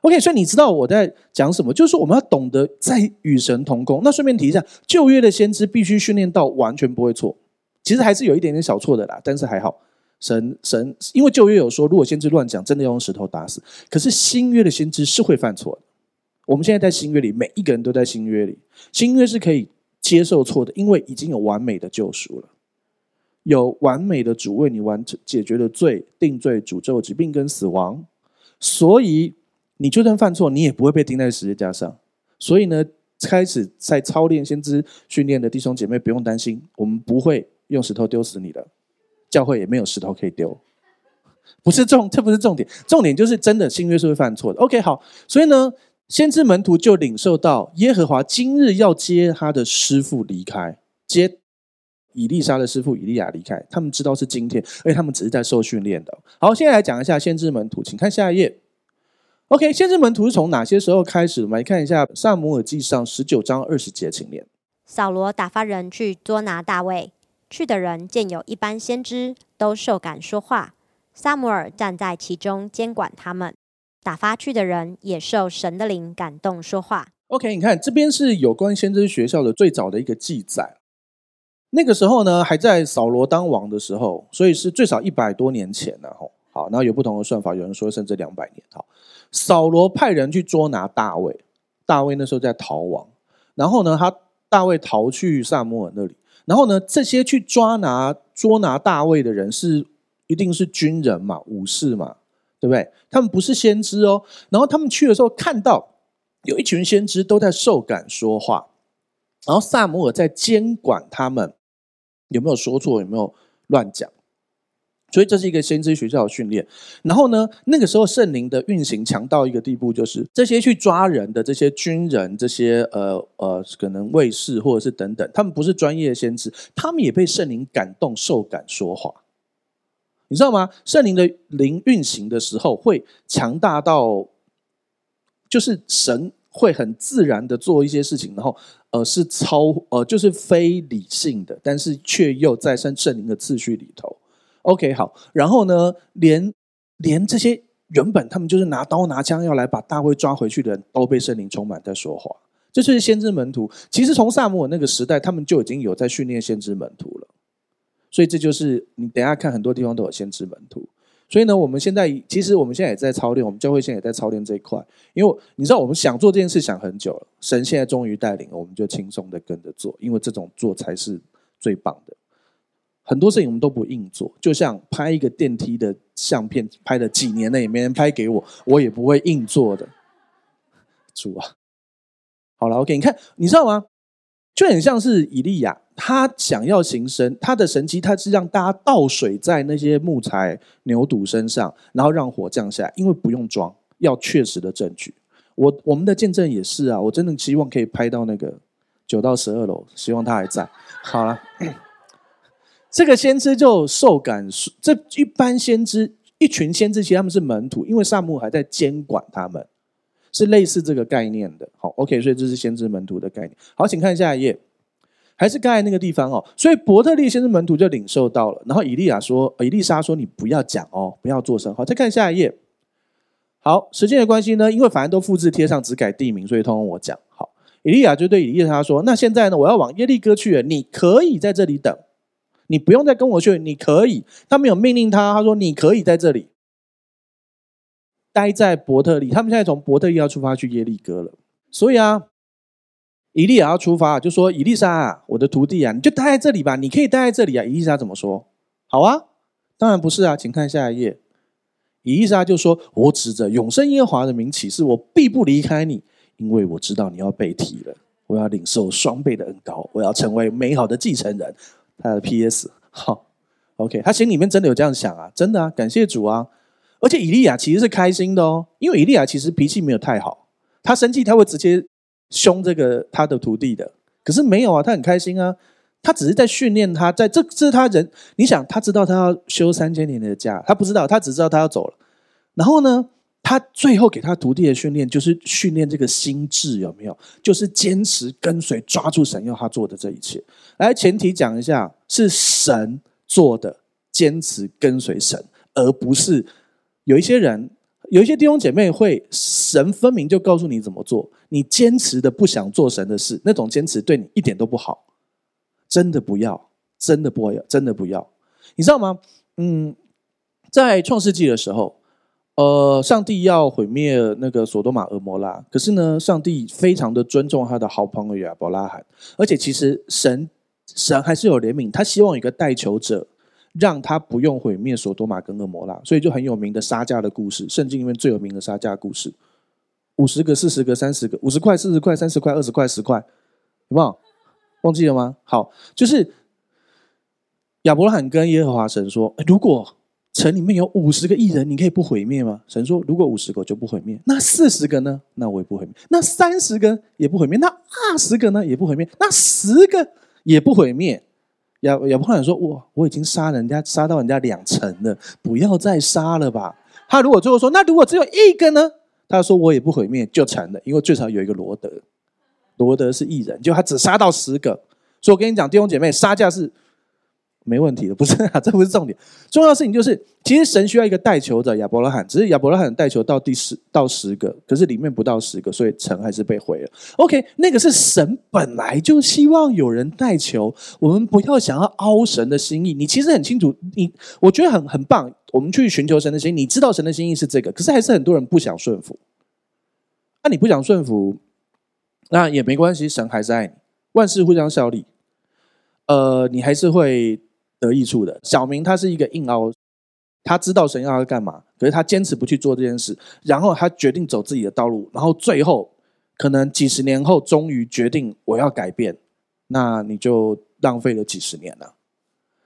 Speaker 1: OK，所以你知道我在讲什么？就是说我们要懂得在与神同工。那顺便提一下，旧约的先知必须训练到完全不会错。其实还是有一点点小错的啦，但是还好。神神，因为旧约有说，如果先知乱讲，真的要用石头打死。可是新约的先知是会犯错的。我们现在在新约里，每一个人都在新约里。新约是可以接受错的，因为已经有完美的救赎了，有完美的主为你完成解决了罪、定罪、诅咒、疾病跟死亡，所以。你就算犯错，你也不会被钉在十字架上。所以呢，开始在操练先知训练的弟兄姐妹不用担心，我们不会用石头丢死你的，教会也没有石头可以丢。不是重，这不是重点，重点就是真的新约是会犯错的。OK，好，所以呢，先知门徒就领受到耶和华今日要接他的师傅离开，接以利沙的师傅以利亚离开。他们知道是今天，而且他们只是在受训练的。好，现在来讲一下先知门徒，请看下一页。OK，先知门徒是从哪些时候开始？我们来看一下《撒母耳记上》十九章二十节，请念。
Speaker 2: 扫罗打发人去捉拿大卫，去的人见有一般先知，都受感说话。撒母耳站在其中监管他们。打发去的人也受神的灵感动说话。
Speaker 1: OK，你看这边是有关先知学校的最早的一个记载。那个时候呢，还在扫罗当王的时候，所以是最少一百多年前了。吼，好，然后有不同的算法，有人说甚至两百年。好。扫罗派人去捉拿大卫，大卫那时候在逃亡，然后呢，他大卫逃去撒母耳那里，然后呢，这些去抓拿捉拿大卫的人是一定是军人嘛，武士嘛，对不对？他们不是先知哦。然后他们去的时候看到有一群先知都在受感说话，然后撒母耳在监管他们有没有说错，有没有乱讲。所以这是一个先知学校的训练，然后呢，那个时候圣灵的运行强到一个地步，就是这些去抓人的这些军人，这些呃呃，可能卫士或者是等等，他们不是专业先知，他们也被圣灵感动、受感说话，你知道吗？圣灵的灵运行的时候，会强大到，就是神会很自然的做一些事情，然后呃是超呃就是非理性的，但是却又在圣圣灵的次序里头。OK，好，然后呢，连连这些原本他们就是拿刀拿枪要来把大卫抓回去的人都被圣灵充满在说话，这就是先知门徒。其实从撒母耳那个时代，他们就已经有在训练先知门徒了。所以这就是你等下看很多地方都有先知门徒。所以呢，我们现在其实我们现在也在操练，我们教会现在也在操练这一块。因为你知道，我们想做这件事想很久了，神现在终于带领，我们就轻松的跟着做，因为这种做才是最棒的。很多事情我们都不硬做，就像拍一个电梯的相片，拍了几年了也没人拍给我，我也不会硬做的。主啊，好了，OK，你看，你知道吗？就很像是以利亚，他想要行神，他的神迹，他是让大家倒水在那些木材牛犊身上，然后让火降下来，因为不用装，要确实的证据。我我们的见证也是啊，我真的希望可以拍到那个九到十二楼，希望他还在。好了。这个先知就受感，这一般先知，一群先知，其实他们是门徒，因为撒母还在监管他们，是类似这个概念的。好，OK，所以这是先知门徒的概念。好，请看下一页，还是刚才那个地方哦。所以伯特利先知门徒就领受到了，然后以利亚说，以利沙说，你不要讲哦，不要作声。好，再看下一页。好，时间的关系呢，因为反正都复制贴上，只改地名，所以通通我讲。好，以利亚就对以利沙说，那现在呢，我要往耶利哥去了，你可以在这里等。你不用再跟我去，你可以。他们有命令他，他说你可以在这里待在伯特利。他们现在从伯特利要出发去耶利哥了，所以啊，以利亚要出发，就说以利沙啊，我的徒弟啊，你就待在这里吧，你可以待在这里啊。以利沙怎么说？好啊，当然不是啊，请看下一页。以利沙就说：“我指着永生耶和华的名起誓，我必不离开你，因为我知道你要被提了，我要领受双倍的恩膏，我要成为美好的继承人。”他的 P.S. 好，OK，他心里面真的有这样想啊，真的啊，感谢主啊！而且以利亚其实是开心的哦，因为以利亚其实脾气没有太好，他生气他会直接凶这个他的徒弟的，可是没有啊，他很开心啊，他只是在训练他，在这这是他人，你想他知道他要休三千年的假，他不知道，他只知道他要走了，然后呢？他最后给他徒弟的训练，就是训练这个心智有没有？就是坚持跟随，抓住神要他做的这一切。来，前提讲一下，是神做的，坚持跟随神，而不是有一些人，有一些弟兄姐妹会神分明就告诉你怎么做，你坚持的不想做神的事，那种坚持对你一点都不好，真的不要，真的不要，真的不要。你知道吗？嗯，在创世纪的时候。呃，上帝要毁灭那个索多玛、蛾摩拉，可是呢，上帝非常的尊重他的好朋友亚伯拉罕，而且其实神神还是有怜悯，他希望有一个代求者，让他不用毁灭索多玛跟蛾摩拉，所以就很有名的杀价的故事，圣经里面最有名的杀价故事，五十个、四十个、三十个，五十块、四十块、三十块、二十块、十块，有没有？忘记了吗？好，就是亚伯拉罕跟耶和华神说，如果城里面有五十个艺人，你可以不毁灭吗？神说：“如果五十个就不毁灭，那四十个呢？那我也不毁灭。那三十个也不毁灭，那二十个呢？也不毁灭，那十个也不毁灭。”亚亚伯拉罕说：“哇，我已经杀人家，杀到人家两成了，不要再杀了吧。”他如果最后说：“那如果只有一个呢？”他说：“我也不毁灭，就成了，因为最少有一个罗德，罗德是艺人，就他只杀到十个。所以我跟你讲，弟兄姐妹，杀价是。”没问题的，不是啊，这不是重点。重要的事情就是，其实神需要一个带球的亚伯拉罕，只是亚伯拉罕带球到第十到十个，可是里面不到十个，所以城还是被毁了。OK，那个是神本来就希望有人带球，我们不要想要凹神的心意。你其实很清楚，你我觉得很很棒。我们去寻求神的心意，你知道神的心意是这个，可是还是很多人不想顺服。那你不想顺服，那也没关系，神还是爱你，万事互相效力。呃，你还是会。得益处的小明，他是一个硬凹，他知道神要他干嘛，可是他坚持不去做这件事，然后他决定走自己的道路，然后最后可能几十年后，终于决定我要改变，那你就浪费了几十年了。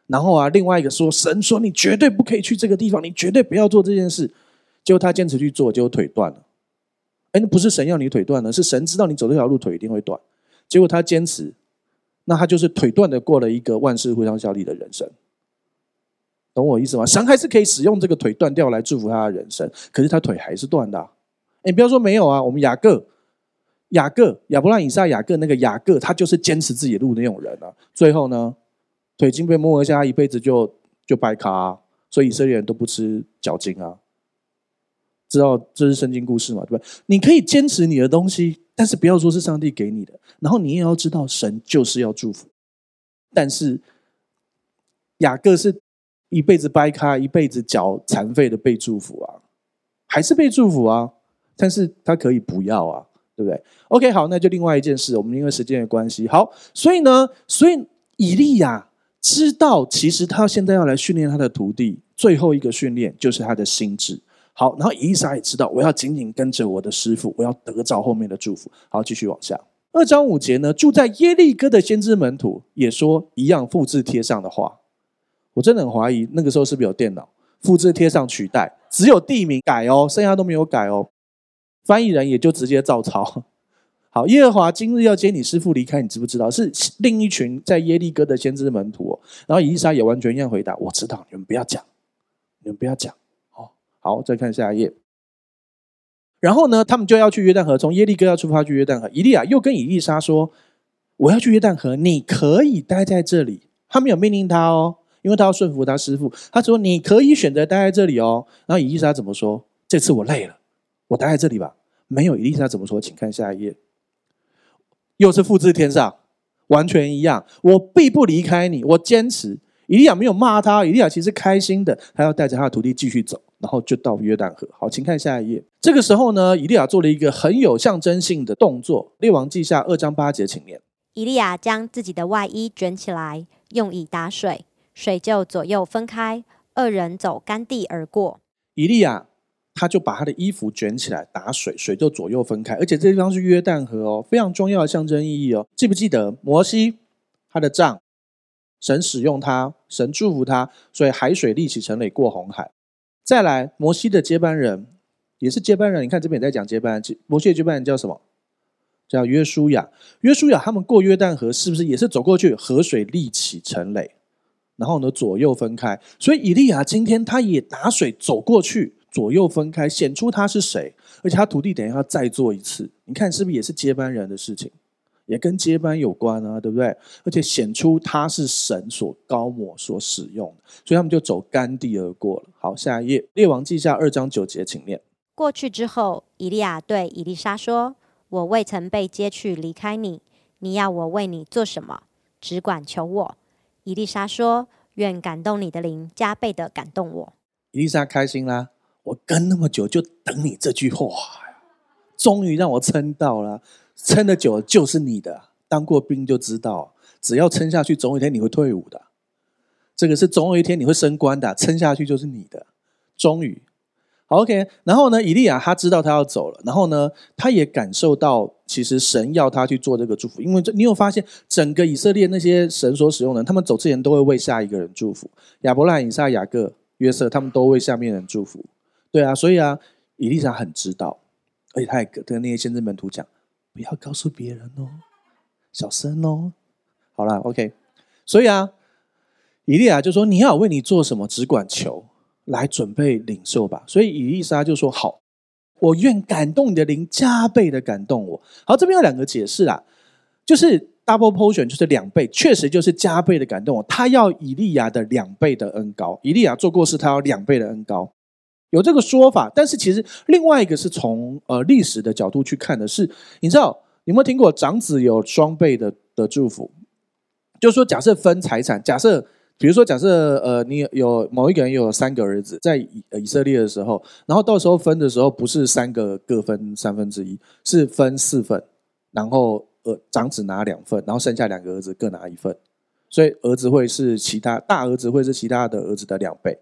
Speaker 1: 然后啊，另外一个说神说你绝对不可以去这个地方，你绝对不要做这件事，结果他坚持去做，结果腿断了。哎，那不是神要你腿断了，是神知道你走这条路腿一定会断，结果他坚持。那他就是腿断的过了一个万事互相效力的人生，懂我意思吗？神还是可以使用这个腿断掉来祝福他的人生，可是他腿还是断的。你不要说没有啊，我们雅各、雅各、亚伯拉罕、以撒、雅各那个雅各，他就是坚持自己路的那种人啊。最后呢，腿筋被摸一下，一辈子就就掰卡啊。所以以色列人都不吃脚筋啊。知道这是圣经故事嘛？对吧？你可以坚持你的东西。但是不要说是上帝给你的，然后你也要知道神就是要祝福。但是雅各是一辈子掰咖，一辈子脚残废的被祝福啊，还是被祝福啊？但是他可以不要啊，对不对？OK，好，那就另外一件事，我们因为时间的关系，好，所以呢，所以以利亚知道其实他现在要来训练他的徒弟，最后一个训练就是他的心智。好，然后以利沙也知道，我要紧紧跟着我的师傅，我要得着后面的祝福。好，继续往下。二章五节呢，住在耶利哥的先知门徒也说一样复制贴上的话。我真的很怀疑，那个时候是不是有电脑复制贴上取代？只有地名改哦，剩下都没有改哦。翻译人也就直接照抄。好，耶和华今日要接你师傅离开，你知不知道？是另一群在耶利哥的先知门徒哦。然后以利沙也完全一样回答：我知道，你们不要讲，你们不要讲。好，再看下一页。然后呢，他们就要去约旦河，从耶利哥要出发去约旦河。伊利亚又跟以利沙说：“我要去约旦河，你可以待在这里。”他没有命令他哦，因为他要顺服他师傅。他说：“你可以选择待在这里哦。”然后以利沙怎么说？这次我累了，我待在这里吧。没有，以利沙怎么说？请看下一页。又是复制天上，完全一样。我必不离开你，我坚持。伊利亚没有骂他，伊利亚其实开心的，他要带着他的徒弟继续走。然后就到约旦河。好，请看下一页。这个时候呢，以利亚做了一个很有象征性的动作。列王记下二章八节，请念。
Speaker 2: 以利亚将自己的外衣卷起来，用以打水，水就左右分开，二人走干地而过。
Speaker 1: 以利亚他就把他的衣服卷起来打水，水就左右分开。而且这地方是约旦河哦，非常重要的象征意义哦。记不记得摩西他的杖，神使用他，神祝福他，所以海水立起成垒过红海。再来，摩西的接班人也是接班人。你看这边也在讲接班。摩西的接班人叫什么？叫约书亚。约书亚他们过约旦河，是不是也是走过去？河水立起成垒，然后呢左右分开。所以以利亚今天他也打水走过去，左右分开，显出他是谁。而且他徒弟等一下再做一次。你看是不是也是接班人的事情？也跟接班有关啊，对不对？而且显出他是神所高抹、所使用的，所以他们就走干地而过了。好，下一页，列王记下二章九节，请念。
Speaker 2: 过去之后，以利亚对以利沙说：“我未曾被接去离开你，你要我为你做什么？只管求我。”以利沙说：“愿感动你的灵加倍的感动我。”
Speaker 1: 以利沙开心啦，我跟那么久就等你这句话呀，终于让我撑到了。撑得久就是你的，当过兵就知道，只要撑下去，总有一天你会退伍的。这个是总有一天你会升官的，撑下去就是你的。终于，OK。然后呢，以利亚他知道他要走了，然后呢，他也感受到其实神要他去做这个祝福，因为这你有发现，整个以色列那些神所使用的人，他们走之前都会为下一个人祝福。亚伯拉罕、以撒、雅各、约瑟，他们都为下面人祝福。对啊，所以啊，以利亚很知道，而且他也跟那些先知门徒讲。不要告诉别人哦，小声哦。好了，OK。所以啊，以利亚就说：“你要为你做什么，只管求，来准备领受吧。”所以以利沙就说：“好，我愿感动你的灵加倍的感动我。”好，这边有两个解释啦，就是 double portion，就是两倍，确实就是加倍的感动我。他要以利亚的两倍的恩膏，以利亚做过事，他要两倍的恩膏。有这个说法，但是其实另外一个是从呃历史的角度去看的是，你知道你有没有听过长子有双倍的的祝福？就是说，假设分财产，假设比如说假设呃你有某一个人有三个儿子，在以以色列的时候，然后到时候分的时候不是三个各分三分之一，是分四份，然后呃长子拿两份，然后剩下两个儿子各拿一份，所以儿子会是其他大儿子会是其他的儿子的两倍。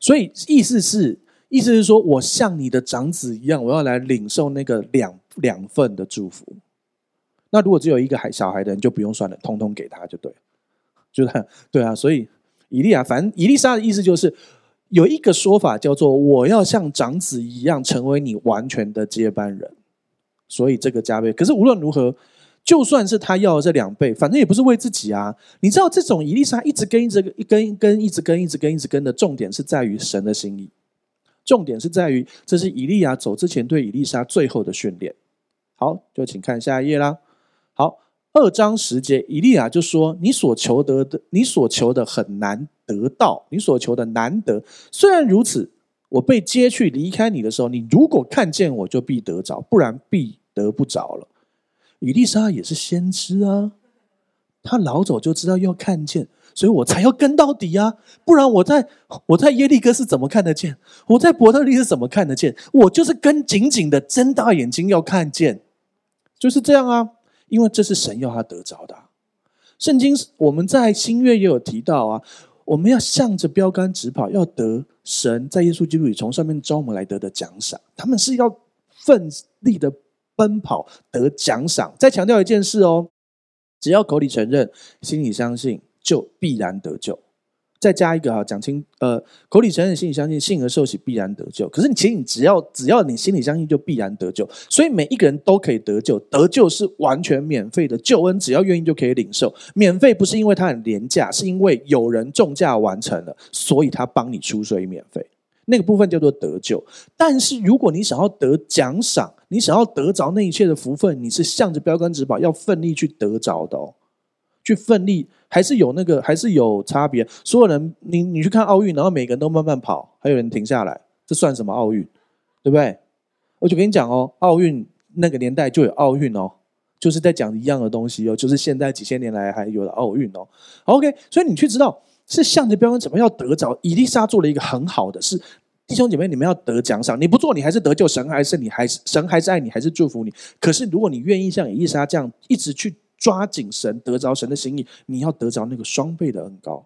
Speaker 1: 所以意思是，意思是说，我像你的长子一样，我要来领受那个两两份的祝福。那如果只有一个孩小孩的人，就不用算了，通通给他就对，就是对啊。所以以利亚，反正以利沙的意思就是，有一个说法叫做，我要像长子一样，成为你完全的接班人。所以这个加倍，可是无论如何。就算是他要的这两倍，反正也不是为自己啊！你知道这种以利沙一直跟一直一跟一跟一直跟一直跟一直跟的重点是在于神的心意，重点是在于这是以利亚走之前对以利沙最后的训练。好，就请看下一页啦。好，二章十节，以利亚就说：“你所求得的，你所求的很难得到，你所求的难得。虽然如此，我被接去离开你的时候，你如果看见我就必得着，不然必得不着了。”伊丽莎也是先知啊，他老早就知道要看见，所以我才要跟到底啊！不然我在我在耶利哥是怎么看得见？我在伯特利是怎么看得见？我就是跟紧紧的睁大眼睛要看见，就是这样啊！因为这是神要他得着的。圣经我们在新约也有提到啊，我们要向着标杆直跑，要得神在耶稣基督里从上面招我们来得的奖赏。他们是要奋力的奔跑得奖赏。再强调一件事哦，只要口里承认，心里相信，就必然得救。再加一个哈，讲清呃，口里承认，心里相信，信而受洗，必然得救。可是你其实你只要只要你心里相信，就必然得救。所以每一个人都可以得救，得救是完全免费的救恩，只要愿意就可以领受。免费不是因为它很廉价，是因为有人重价完成了，所以他帮你出，所以免费。那个部分叫做得救。但是如果你想要得奖赏，你想要得着那一切的福分，你是向着标杆直跑，要奋力去得着的哦。去奋力还是有那个，还是有差别。所有人，你你去看奥运，然后每个人都慢慢跑，还有人停下来，这算什么奥运？对不对？我就跟你讲哦，奥运那个年代就有奥运哦，就是在讲一样的东西哦，就是现在几千年来还有的奥运哦。OK，所以你去知道是向着标杆怎么要得着。以丽莎做了一个很好的事，弟兄姐妹，你们要得奖赏，你不做你还是得救，神还是你还是神还是爱你，还是祝福你。可是如果你愿意像以丽莎这样一直去。抓紧神，得着神的心意，你要得着那个双倍的恩膏，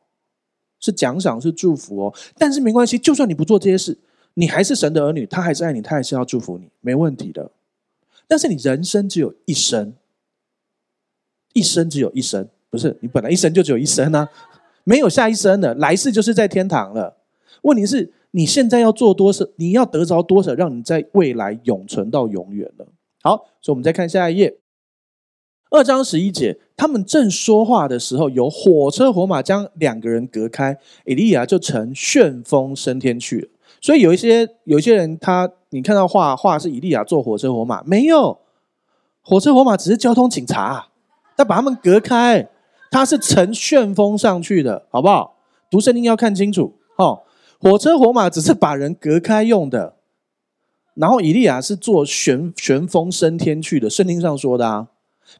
Speaker 1: 是奖赏，是祝福哦。但是没关系，就算你不做这些事，你还是神的儿女，他还是爱你，他还是要祝福你，没问题的。但是你人生只有一生，一生只有一生，不是你本来一生就只有一生啊，没有下一生的，来世就是在天堂了。问题是你现在要做多少，你要得着多少，让你在未来永存到永远了。好，所以我们再看下一页。二章十一节，他们正说话的时候，有火车火马将两个人隔开，以利亚就乘旋风升天去了。所以有一些有一些人他，他你看到画画是以利亚坐火车火马，没有，火车火马只是交通警察，他把他们隔开，他是乘旋风上去的，好不好？读圣经要看清楚哦。火车火马只是把人隔开用的，然后以利亚是坐旋旋风升天去的，圣经上说的啊。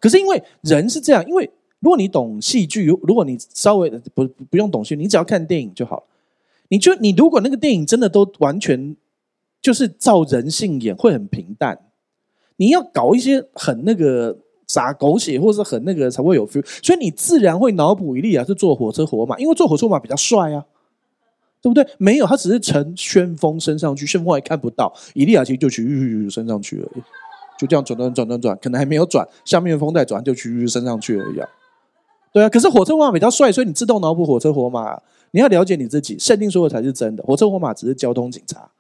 Speaker 1: 可是因为人是这样，因为如果你懂戏剧，如果你稍微不不用懂戏，你只要看电影就好。你就你如果那个电影真的都完全就是照人性演，会很平淡。你要搞一些很那个洒狗血，或是很那个才会有 feel。所以你自然会脑补以利亚是坐火车火马，因为坐火车火马比较帅啊，对不对？没有，他只是乘旋风升上去，旋风还看不到，以利亚其实就去升上去而已。就这样转转转转转，可能还没有转，下面的风带转就去升上去了一样。对啊，可是火车火马比较帅，所以你自动脑补火车火马。你要了解你自己，圣经说的才是真的。火车火马只是交通警察，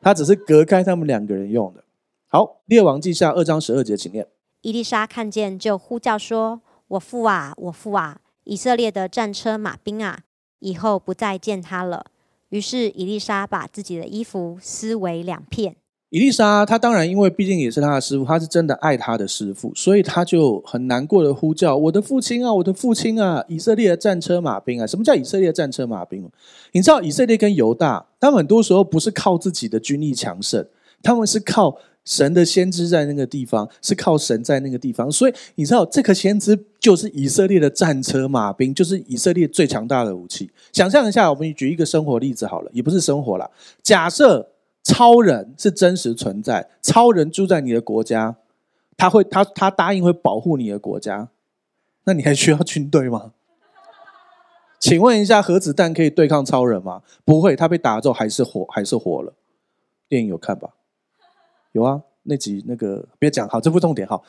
Speaker 1: 他只是隔开他们两个人用的。好，列王记下二章十二节，请念。
Speaker 2: 伊丽莎看见，就呼叫说：“我父啊，我父啊！以色列的战车马兵啊！以后不再见他了。”于是伊丽莎把自己的衣服撕为两片。
Speaker 1: 伊丽莎她当然因为毕竟也是他的师傅，她是真的爱他的师傅，所以她就很难过的呼叫：“我的父亲啊，我的父亲啊！以色列的战车马兵啊！什么叫以色列的战车马兵？你知道以色列跟犹大，他们很多时候不是靠自己的军力强盛，他们是靠神的先知在那个地方，是靠神在那个地方。所以你知道，这个先知就是以色列的战车马兵，就是以色列最强大的武器。想象一下，我们举一个生活例子好了，也不是生活啦，假设。超人是真实存在，超人住在你的国家，他会他他答应会保护你的国家，那你还需要军队吗？请问一下，核子弹可以对抗超人吗？不会，他被打之后还是活，还是活了。电影有看吧？有啊，那集那个别讲，好，这不重点，好。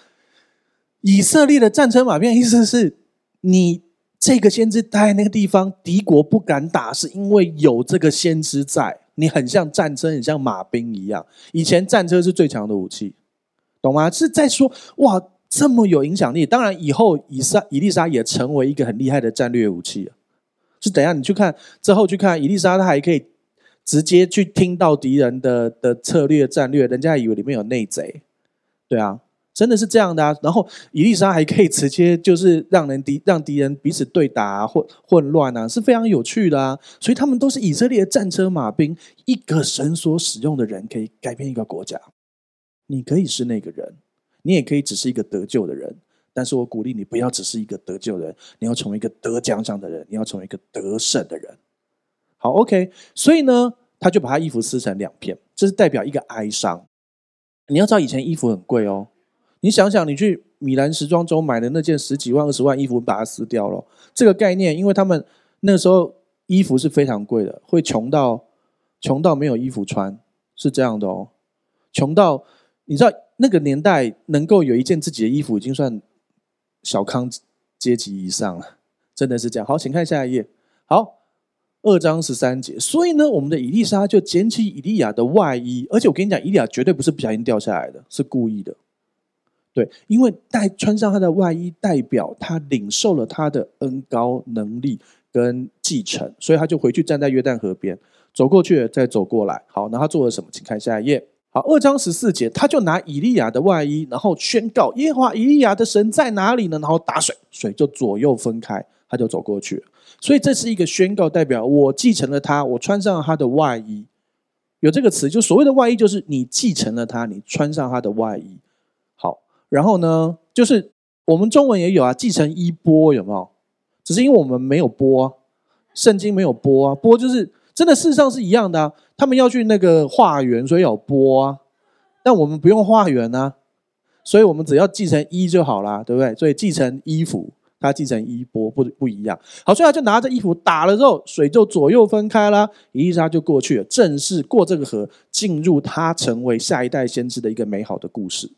Speaker 1: 以色列的战车马兵意思是你这个先知待在那个地方，敌国不敢打，是因为有这个先知在。你很像战车，很像马兵一样。以前战车是最强的武器，懂吗？是在说哇，这么有影响力。当然，以后以撒、以利沙也成为一个很厉害的战略武器。是等下你去看之后去看以利沙，他还可以直接去听到敌人的的策略战略，人家以为里面有内贼。对啊。真的是这样的啊！然后以利沙还可以直接就是让人敌让敌人彼此对打啊，混混乱啊，是非常有趣的啊！所以他们都是以色列的战车马兵，一个神所使用的人可以改变一个国家。你可以是那个人，你也可以只是一个得救的人。但是我鼓励你不要只是一个得救的人，你要成为一个得奖赏的人，你要成为一个得胜的人。好，OK。所以呢，他就把他衣服撕成两片，这是代表一个哀伤。你要知道以前衣服很贵哦。你想想，你去米兰时装周买的那件十几万、二十万衣服，把它撕掉了。这个概念，因为他们那时候衣服是非常贵的，会穷到穷到没有衣服穿，是这样的哦。穷到你知道那个年代能够有一件自己的衣服，已经算小康阶级以上了，真的是这样。好，请看下一页。好。二章十三节，所以呢，我们的以利沙就捡起以利亚的外衣，而且我跟你讲，以利亚绝对不是不小心掉下来的，是故意的。对，因为带穿上他的外衣，代表他领受了他的恩膏能力跟继承，所以他就回去站在约旦河边，走过去再走过来。好，那他做了什么？请看下一页。好，二章十四节，他就拿以利亚的外衣，然后宣告耶和华以利亚的神在哪里呢？然后打水，水就左右分开，他就走过去。所以这是一个宣告，代表我继承了他，我穿上他的外衣。有这个词，就所谓的外衣，就是你继承了他，你穿上他的外衣。好，然后呢，就是我们中文也有啊，继承衣钵有没有？只是因为我们没有钵啊，圣经没有钵啊，钵就是真的，事实上是一样的啊。他们要去那个化缘，所以有钵啊，但我们不用化缘啊，所以我们只要继承衣就好啦，对不对？所以继承衣服。他继承衣钵不不一样，好，所以他就拿着衣服打了之后，水就左右分开了，伊丽莎就过去了，正式过这个河，进入他成为下一代先知的一个美好的故事。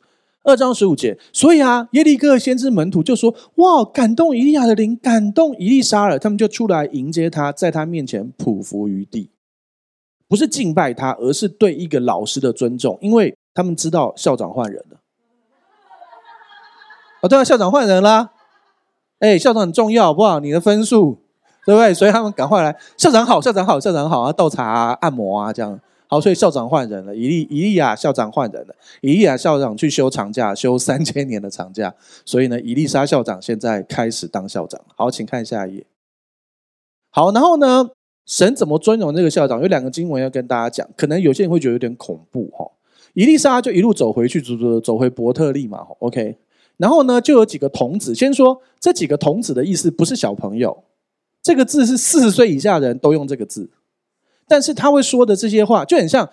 Speaker 1: 二章十五节，所以啊，耶利哥先知门徒就说：“哇，感动伊利亚的灵，感动伊丽莎了。”他们就出来迎接他，在他面前匍匐于地，不是敬拜他，而是对一个老师的尊重，因为他们知道校长换人了。哦，对啊，校长换人啦。哎，校长很重要，好不好？你的分数，对不对？所以他们赶快来。校长好，校长好，校长好啊！倒茶啊，按摩啊，这样好。所以校长换人了，以利以利亚校长换人了。以利亚校长去休长假，休三千年的长假。所以呢，以利莎校长现在开始当校长。好，请看下一页。好，然后呢，神怎么尊荣这个校长？有两个经文要跟大家讲，可能有些人会觉得有点恐怖哈。以利莎就一路走回去，走走走回伯特利嘛。OK。然后呢，就有几个童子。先说这几个童子的意思，不是小朋友。这个字是四十岁以下的人都用这个字，但是他会说的这些话，就很像，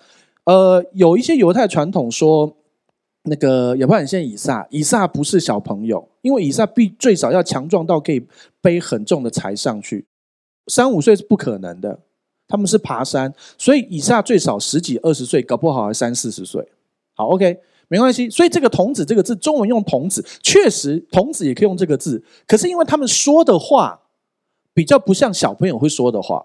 Speaker 1: 呃，有一些犹太传统说，那个亚伯兰献以撒，以撒不是小朋友，因为以撒必最少要强壮到可以背很重的柴上去，三五岁是不可能的。他们是爬山，所以以撒最少十几二十岁，搞不好还三四十岁。好，OK。没关系，所以这个童子这个字，中文用童子，确实童子也可以用这个字。可是因为他们说的话比较不像小朋友会说的话，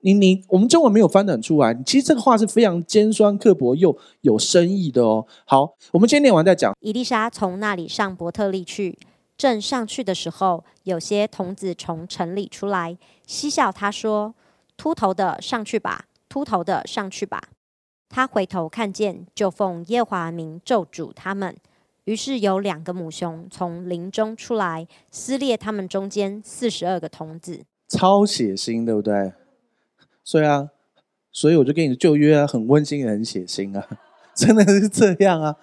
Speaker 1: 你你我们中文没有翻转出来。其实这个话是非常尖酸刻薄又有深意的哦。好，我们今天念完再讲。
Speaker 2: 伊丽莎从那里上伯特利去，正上去的时候，有些童子从城里出来，嬉笑他说：“秃头的上去吧，秃头的上去吧。”他回头看见，就奉耶华名咒诅他们。于是有两个母熊从林中出来，撕裂他们中间四十二个童子。
Speaker 1: 超血腥，对不对？所以啊，所以我就跟你旧约啊，很温馨也很血腥啊，真的是这样啊，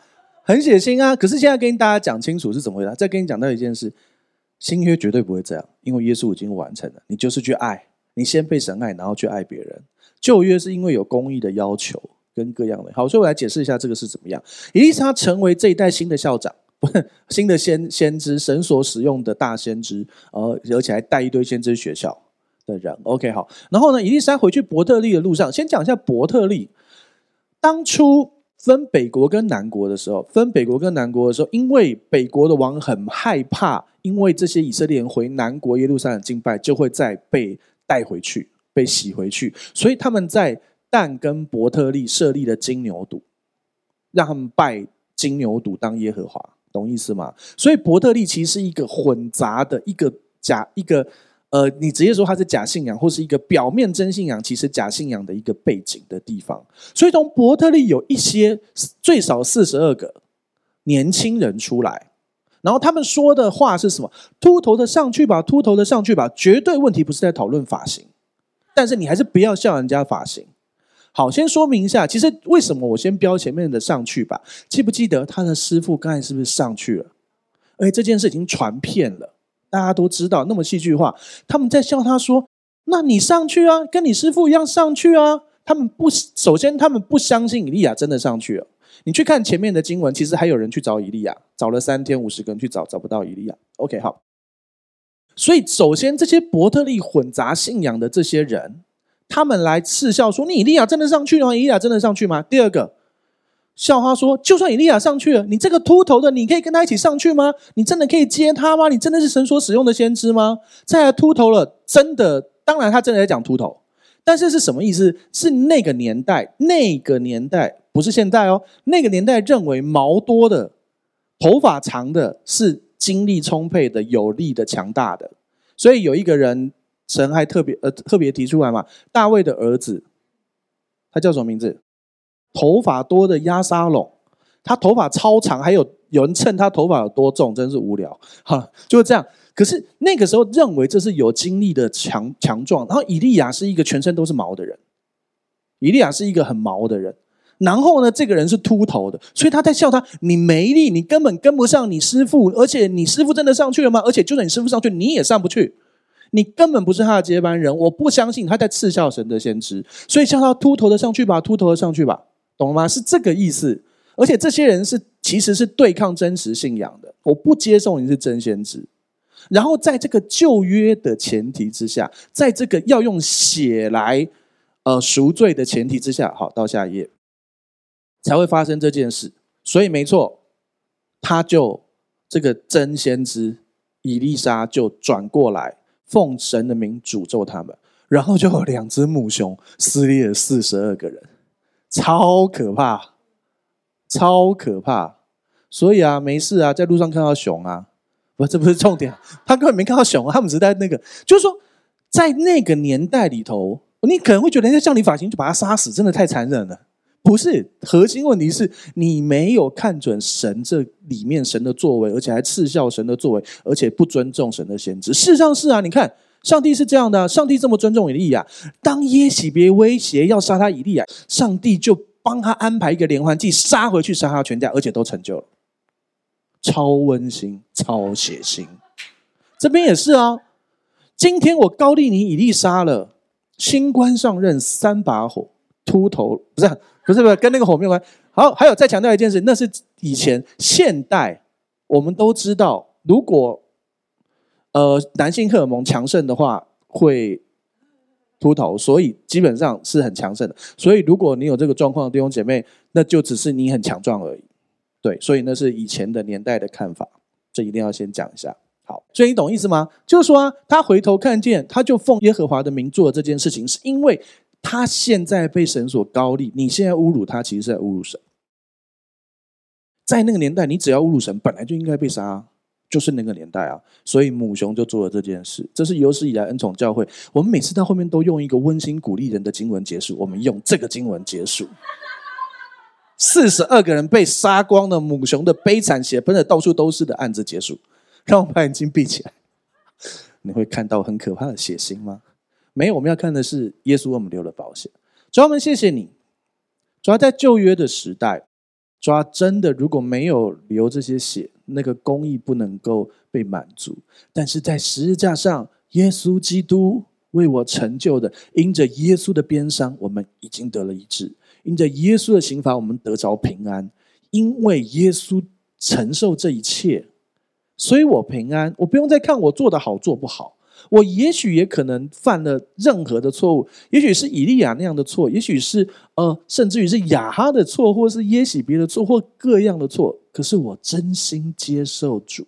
Speaker 1: 很血腥啊。可是现在跟大家讲清楚是怎么回事。再跟你讲到一件事，新约绝对不会这样，因为耶稣已经完成了。你就是去爱，你先被神爱，然后去爱别人。旧约是因为有公义的要求。跟各样的，好，所以我来解释一下这个是怎么样。以利沙成为这一代新的校长，不是新的先先知，神所使用的大先知，呃，而且还带一堆先知学校的人。OK，好，然后呢，以利沙回去伯特利的路上，先讲一下伯特利。当初分北国跟南国的时候，分北国跟南国的时候，因为北国的王很害怕，因为这些以色列人回南国耶路撒冷敬拜，就会再被带回去，被洗回去，所以他们在。但跟伯特利设立了金牛犊，让他们拜金牛犊当耶和华，懂意思吗？所以伯特利其实是一个混杂的一个假一个呃，你直接说它是假信仰，或是一个表面真信仰，其实假信仰的一个背景的地方。所以从伯特利有一些最少四十二个年轻人出来，然后他们说的话是什么？秃头的上去吧，秃头的上去吧。绝对问题不是在讨论发型，但是你还是不要笑人家发型。好，先说明一下，其实为什么我先标前面的上去吧？记不记得他的师傅刚才是不是上去了？而这件事已经传遍了，大家都知道。那么戏剧化，他们在笑他说：“那你上去啊，跟你师傅一样上去啊。”他们不，首先他们不相信以利亚真的上去了，你去看前面的经文，其实还有人去找以利亚，找了三天五十个人去找，找不到以利亚。OK，好。所以首先这些伯特利混杂信仰的这些人，他们来嗤笑说：“你以利亚真的上去了吗？以利亚真的上去吗？”第二个笑话说：“就算以利亚上去了，你这个秃头的，你可以跟他一起上去吗？你真的可以接他吗？你真的是神所使用的先知吗？”再来秃头了，真的，当然他真的在讲秃头。但是是什么意思？是那个年代，那个年代不是现代哦。那个年代认为毛多的、头发长的是精力充沛的、有力的、强大的。所以有一个人，神还特别呃特别提出来嘛，大卫的儿子，他叫什么名字？头发多的押沙龙，他头发超长，还有有人称他头发有多重，真是无聊。哈，就是这样。可是那个时候认为这是有精力的强强壮，然后以利亚是一个全身都是毛的人，以利亚是一个很毛的人，然后呢，这个人是秃头的，所以他在笑他，你没力，你根本跟不上你师傅，而且你师傅真的上去了吗？而且就算你师傅上去，你也上不去，你根本不是他的接班人，我不相信他在嗤笑神的先知，所以叫他秃头的上去吧，秃头的上去吧，懂了吗？是这个意思，而且这些人是其实是对抗真实信仰的，我不接受你是真先知。然后在这个旧约的前提之下，在这个要用血来呃赎罪的前提之下，好，到下一页才会发生这件事。所以没错，他就这个真先知以利沙就转过来，奉神的名诅咒他们，然后就有两只母熊撕裂了四十二个人，超可怕，超可怕。所以啊，没事啊，在路上看到熊啊。不，这不是重点。他根本没看到熊啊，他们只在那个，就是说，在那个年代里头，你可能会觉得人家叫你发型就把他杀死，真的太残忍了。不是，核心问题是你没有看准神这里面神的作为，而且还嗤笑神的作为，而且不尊重神的先知。事实上是啊，你看，上帝是这样的，上帝这么尊重以利亚，当耶洗别威胁要杀他以利亚，上帝就帮他安排一个连环计，杀回去杀他全家，而且都成就了。超温馨，超血腥。这边也是啊。今天我高丽尼以利杀了，新官上任三把火，秃头不是不是不是跟那个火没有关。好，还有再强调一件事，那是以前，现代我们都知道，如果呃男性荷尔蒙强盛的话会秃头，所以基本上是很强盛的。所以如果你有这个状况，弟兄姐妹，那就只是你很强壮而已。对，所以那是以前的年代的看法，这一定要先讲一下。好，所以你懂意思吗？就是说啊，他回头看见，他就奉耶和华的名做这件事情，是因为他现在被神所高立。你现在侮辱他，其实是在侮辱神。在那个年代，你只要侮辱神，本来就应该被杀，就是那个年代啊。所以母熊就做了这件事，这是有史以来恩宠教会。我们每次到后面都用一个温馨鼓励人的经文结束，我们用这个经文结束。四十二个人被杀光了母熊的悲惨血喷的到处都是的案子结束，让我们把眼睛闭起来。你会看到很可怕的血腥吗？没有，我们要看的是耶稣为我们留了保险。主啊，我们谢谢你。主要在旧约的时代，主要真的如果没有流这些血，那个公义不能够被满足。但是在十字架上，耶稣基督为我成就的，因着耶稣的鞭伤，我们已经得了医治。因着耶稣的刑罚，我们得着平安。因为耶稣承受这一切，所以我平安。我不用再看我做的好做不好。我也许也可能犯了任何的错误，也许是以利亚那样的错，也许是呃，甚至于是亚哈的错，或是耶洗别的错，或各样的错。可是我真心接受主，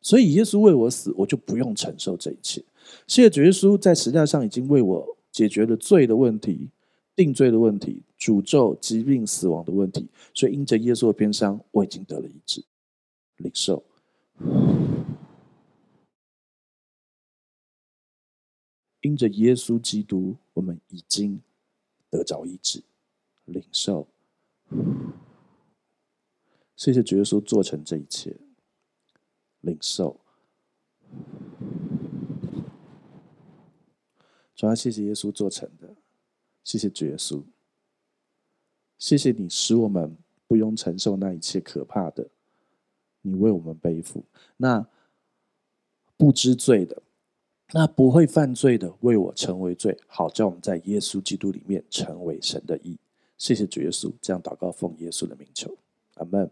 Speaker 1: 所以耶稣为我死，我就不用承受这一切。谢谢主耶稣在十字架上已经为我解决了罪的问题。定罪的问题、诅咒、疾病、死亡的问题，所以因着耶稣的鞭伤，我已经得了一治。领受，因着耶稣基督，我们已经得着医治。领受，谢谢主耶稣做成这一切。领受，主要谢谢耶稣做成的。谢谢主耶稣，谢谢你使我们不用承受那一切可怕的，你为我们背负。那不知罪的，那不会犯罪的，为我成为罪，好叫我们在耶稣基督里面成为神的义。谢谢主耶稣，这样祷告奉耶稣的名求，阿门。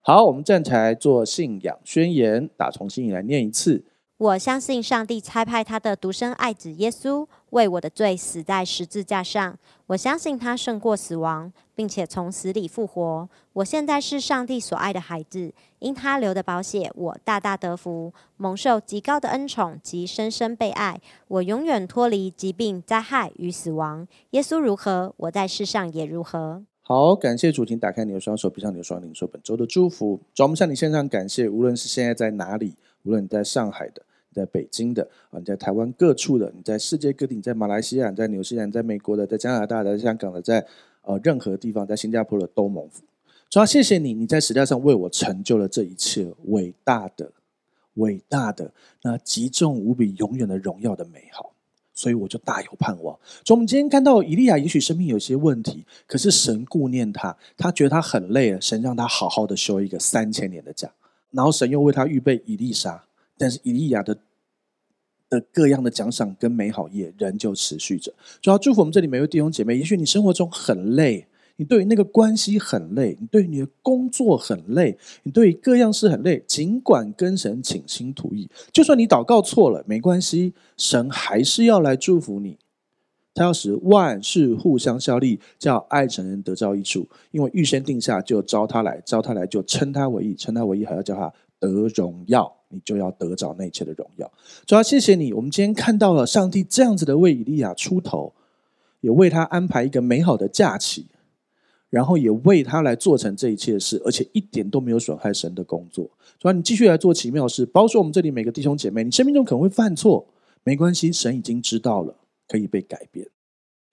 Speaker 1: 好，我们站起来做信仰宣言，打从心里来念一次。
Speaker 2: 我相信上帝差派他的独生爱子耶稣为我的罪死在十字架上。我相信他胜过死亡，并且从死里复活。我现在是上帝所爱的孩子，因他留的保险，我大大得福，蒙受极高的恩宠及深深被爱。我永远脱离疾病、灾害与死亡。耶稣如何，我在世上也如何。
Speaker 1: 好，感谢主，请打开你的双手，闭上你的双眼，领受本周的祝福。主，我们向你献上感谢，无论是现在在哪里。无论你在上海的，在北京的，啊，你在台湾各处的，你在世界各地，你在马来西亚，你在纽西兰，在美国的，在加拿大的，在香港的，在呃任何地方，在新加坡的都蒙福。主要谢谢你，你在时代上为我成就了这一切伟大的、伟大的那极重无比、永远的荣耀的美好，所以我就大有盼望。所以我们今天看到以利亚，也许生命有些问题，可是神顾念他，他觉得他很累了，神让他好好的休一个三千年的假。然后神又为他预备以利沙，但是以利亚的的各样的奖赏跟美好也仍旧持续着。主要祝福我们这里每位弟兄姐妹，也许你生活中很累，你对于那个关系很累，你对于你的工作很累，你对于各样事很累。尽管跟神倾心吐意，就算你祷告错了，没关系，神还是要来祝福你。他要使万事互相效力，叫爱神人得着益处，因为预先定下就招他来，招他来就称他为义，称他为义还要叫他得荣耀，你就要得着那一切的荣耀。主要谢谢你，我们今天看到了上帝这样子的为以利亚出头，也为他安排一个美好的假期，然后也为他来做成这一切事，而且一点都没有损害神的工作。主要你继续来做奇妙事，保守我们这里每个弟兄姐妹，你生命中可能会犯错，没关系，神已经知道了。可以被改变，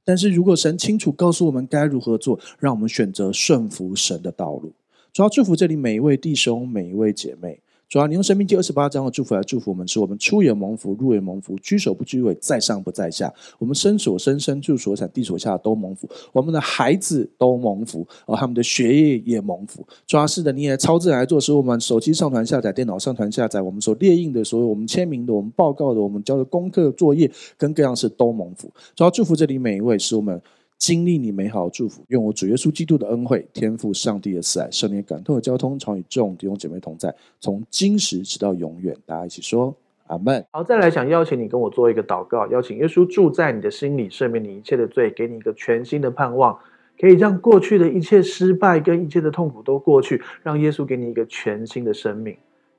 Speaker 1: 但是如果神清楚告诉我们该如何做，让我们选择顺服神的道路。主要祝福这里每一位弟兄、每一位姐妹。主要你用《生命记》二十八章的祝福来祝福我们，使我们出也蒙福，入也蒙福，居首不居尾，在上不在下。我们身所生、身住所产、地所下都蒙福，我们的孩子都蒙福，而他们的学业也蒙福。主要是的，你也超自然来做，使我们手机上传下载、电脑上传下载，我们所列印的所有、我们签名的、我们报告的、我们交的功课作业跟各样事都蒙福。主要祝福这里每一位，使我们。经历你美好的祝福，愿我主耶稣基督的恩惠、天父上帝的慈爱、圣灵感动的交通，常与众弟兄姐妹同在，从今时直到永远。大家一起说阿门。
Speaker 3: 好，再来想邀请你跟我做一个祷告，邀请耶稣住在你的心里，赦免你一切的罪，给你一个全新的盼望，可以让过去的一切失败跟一切的痛苦都过去，让耶稣给你一个全新的生命。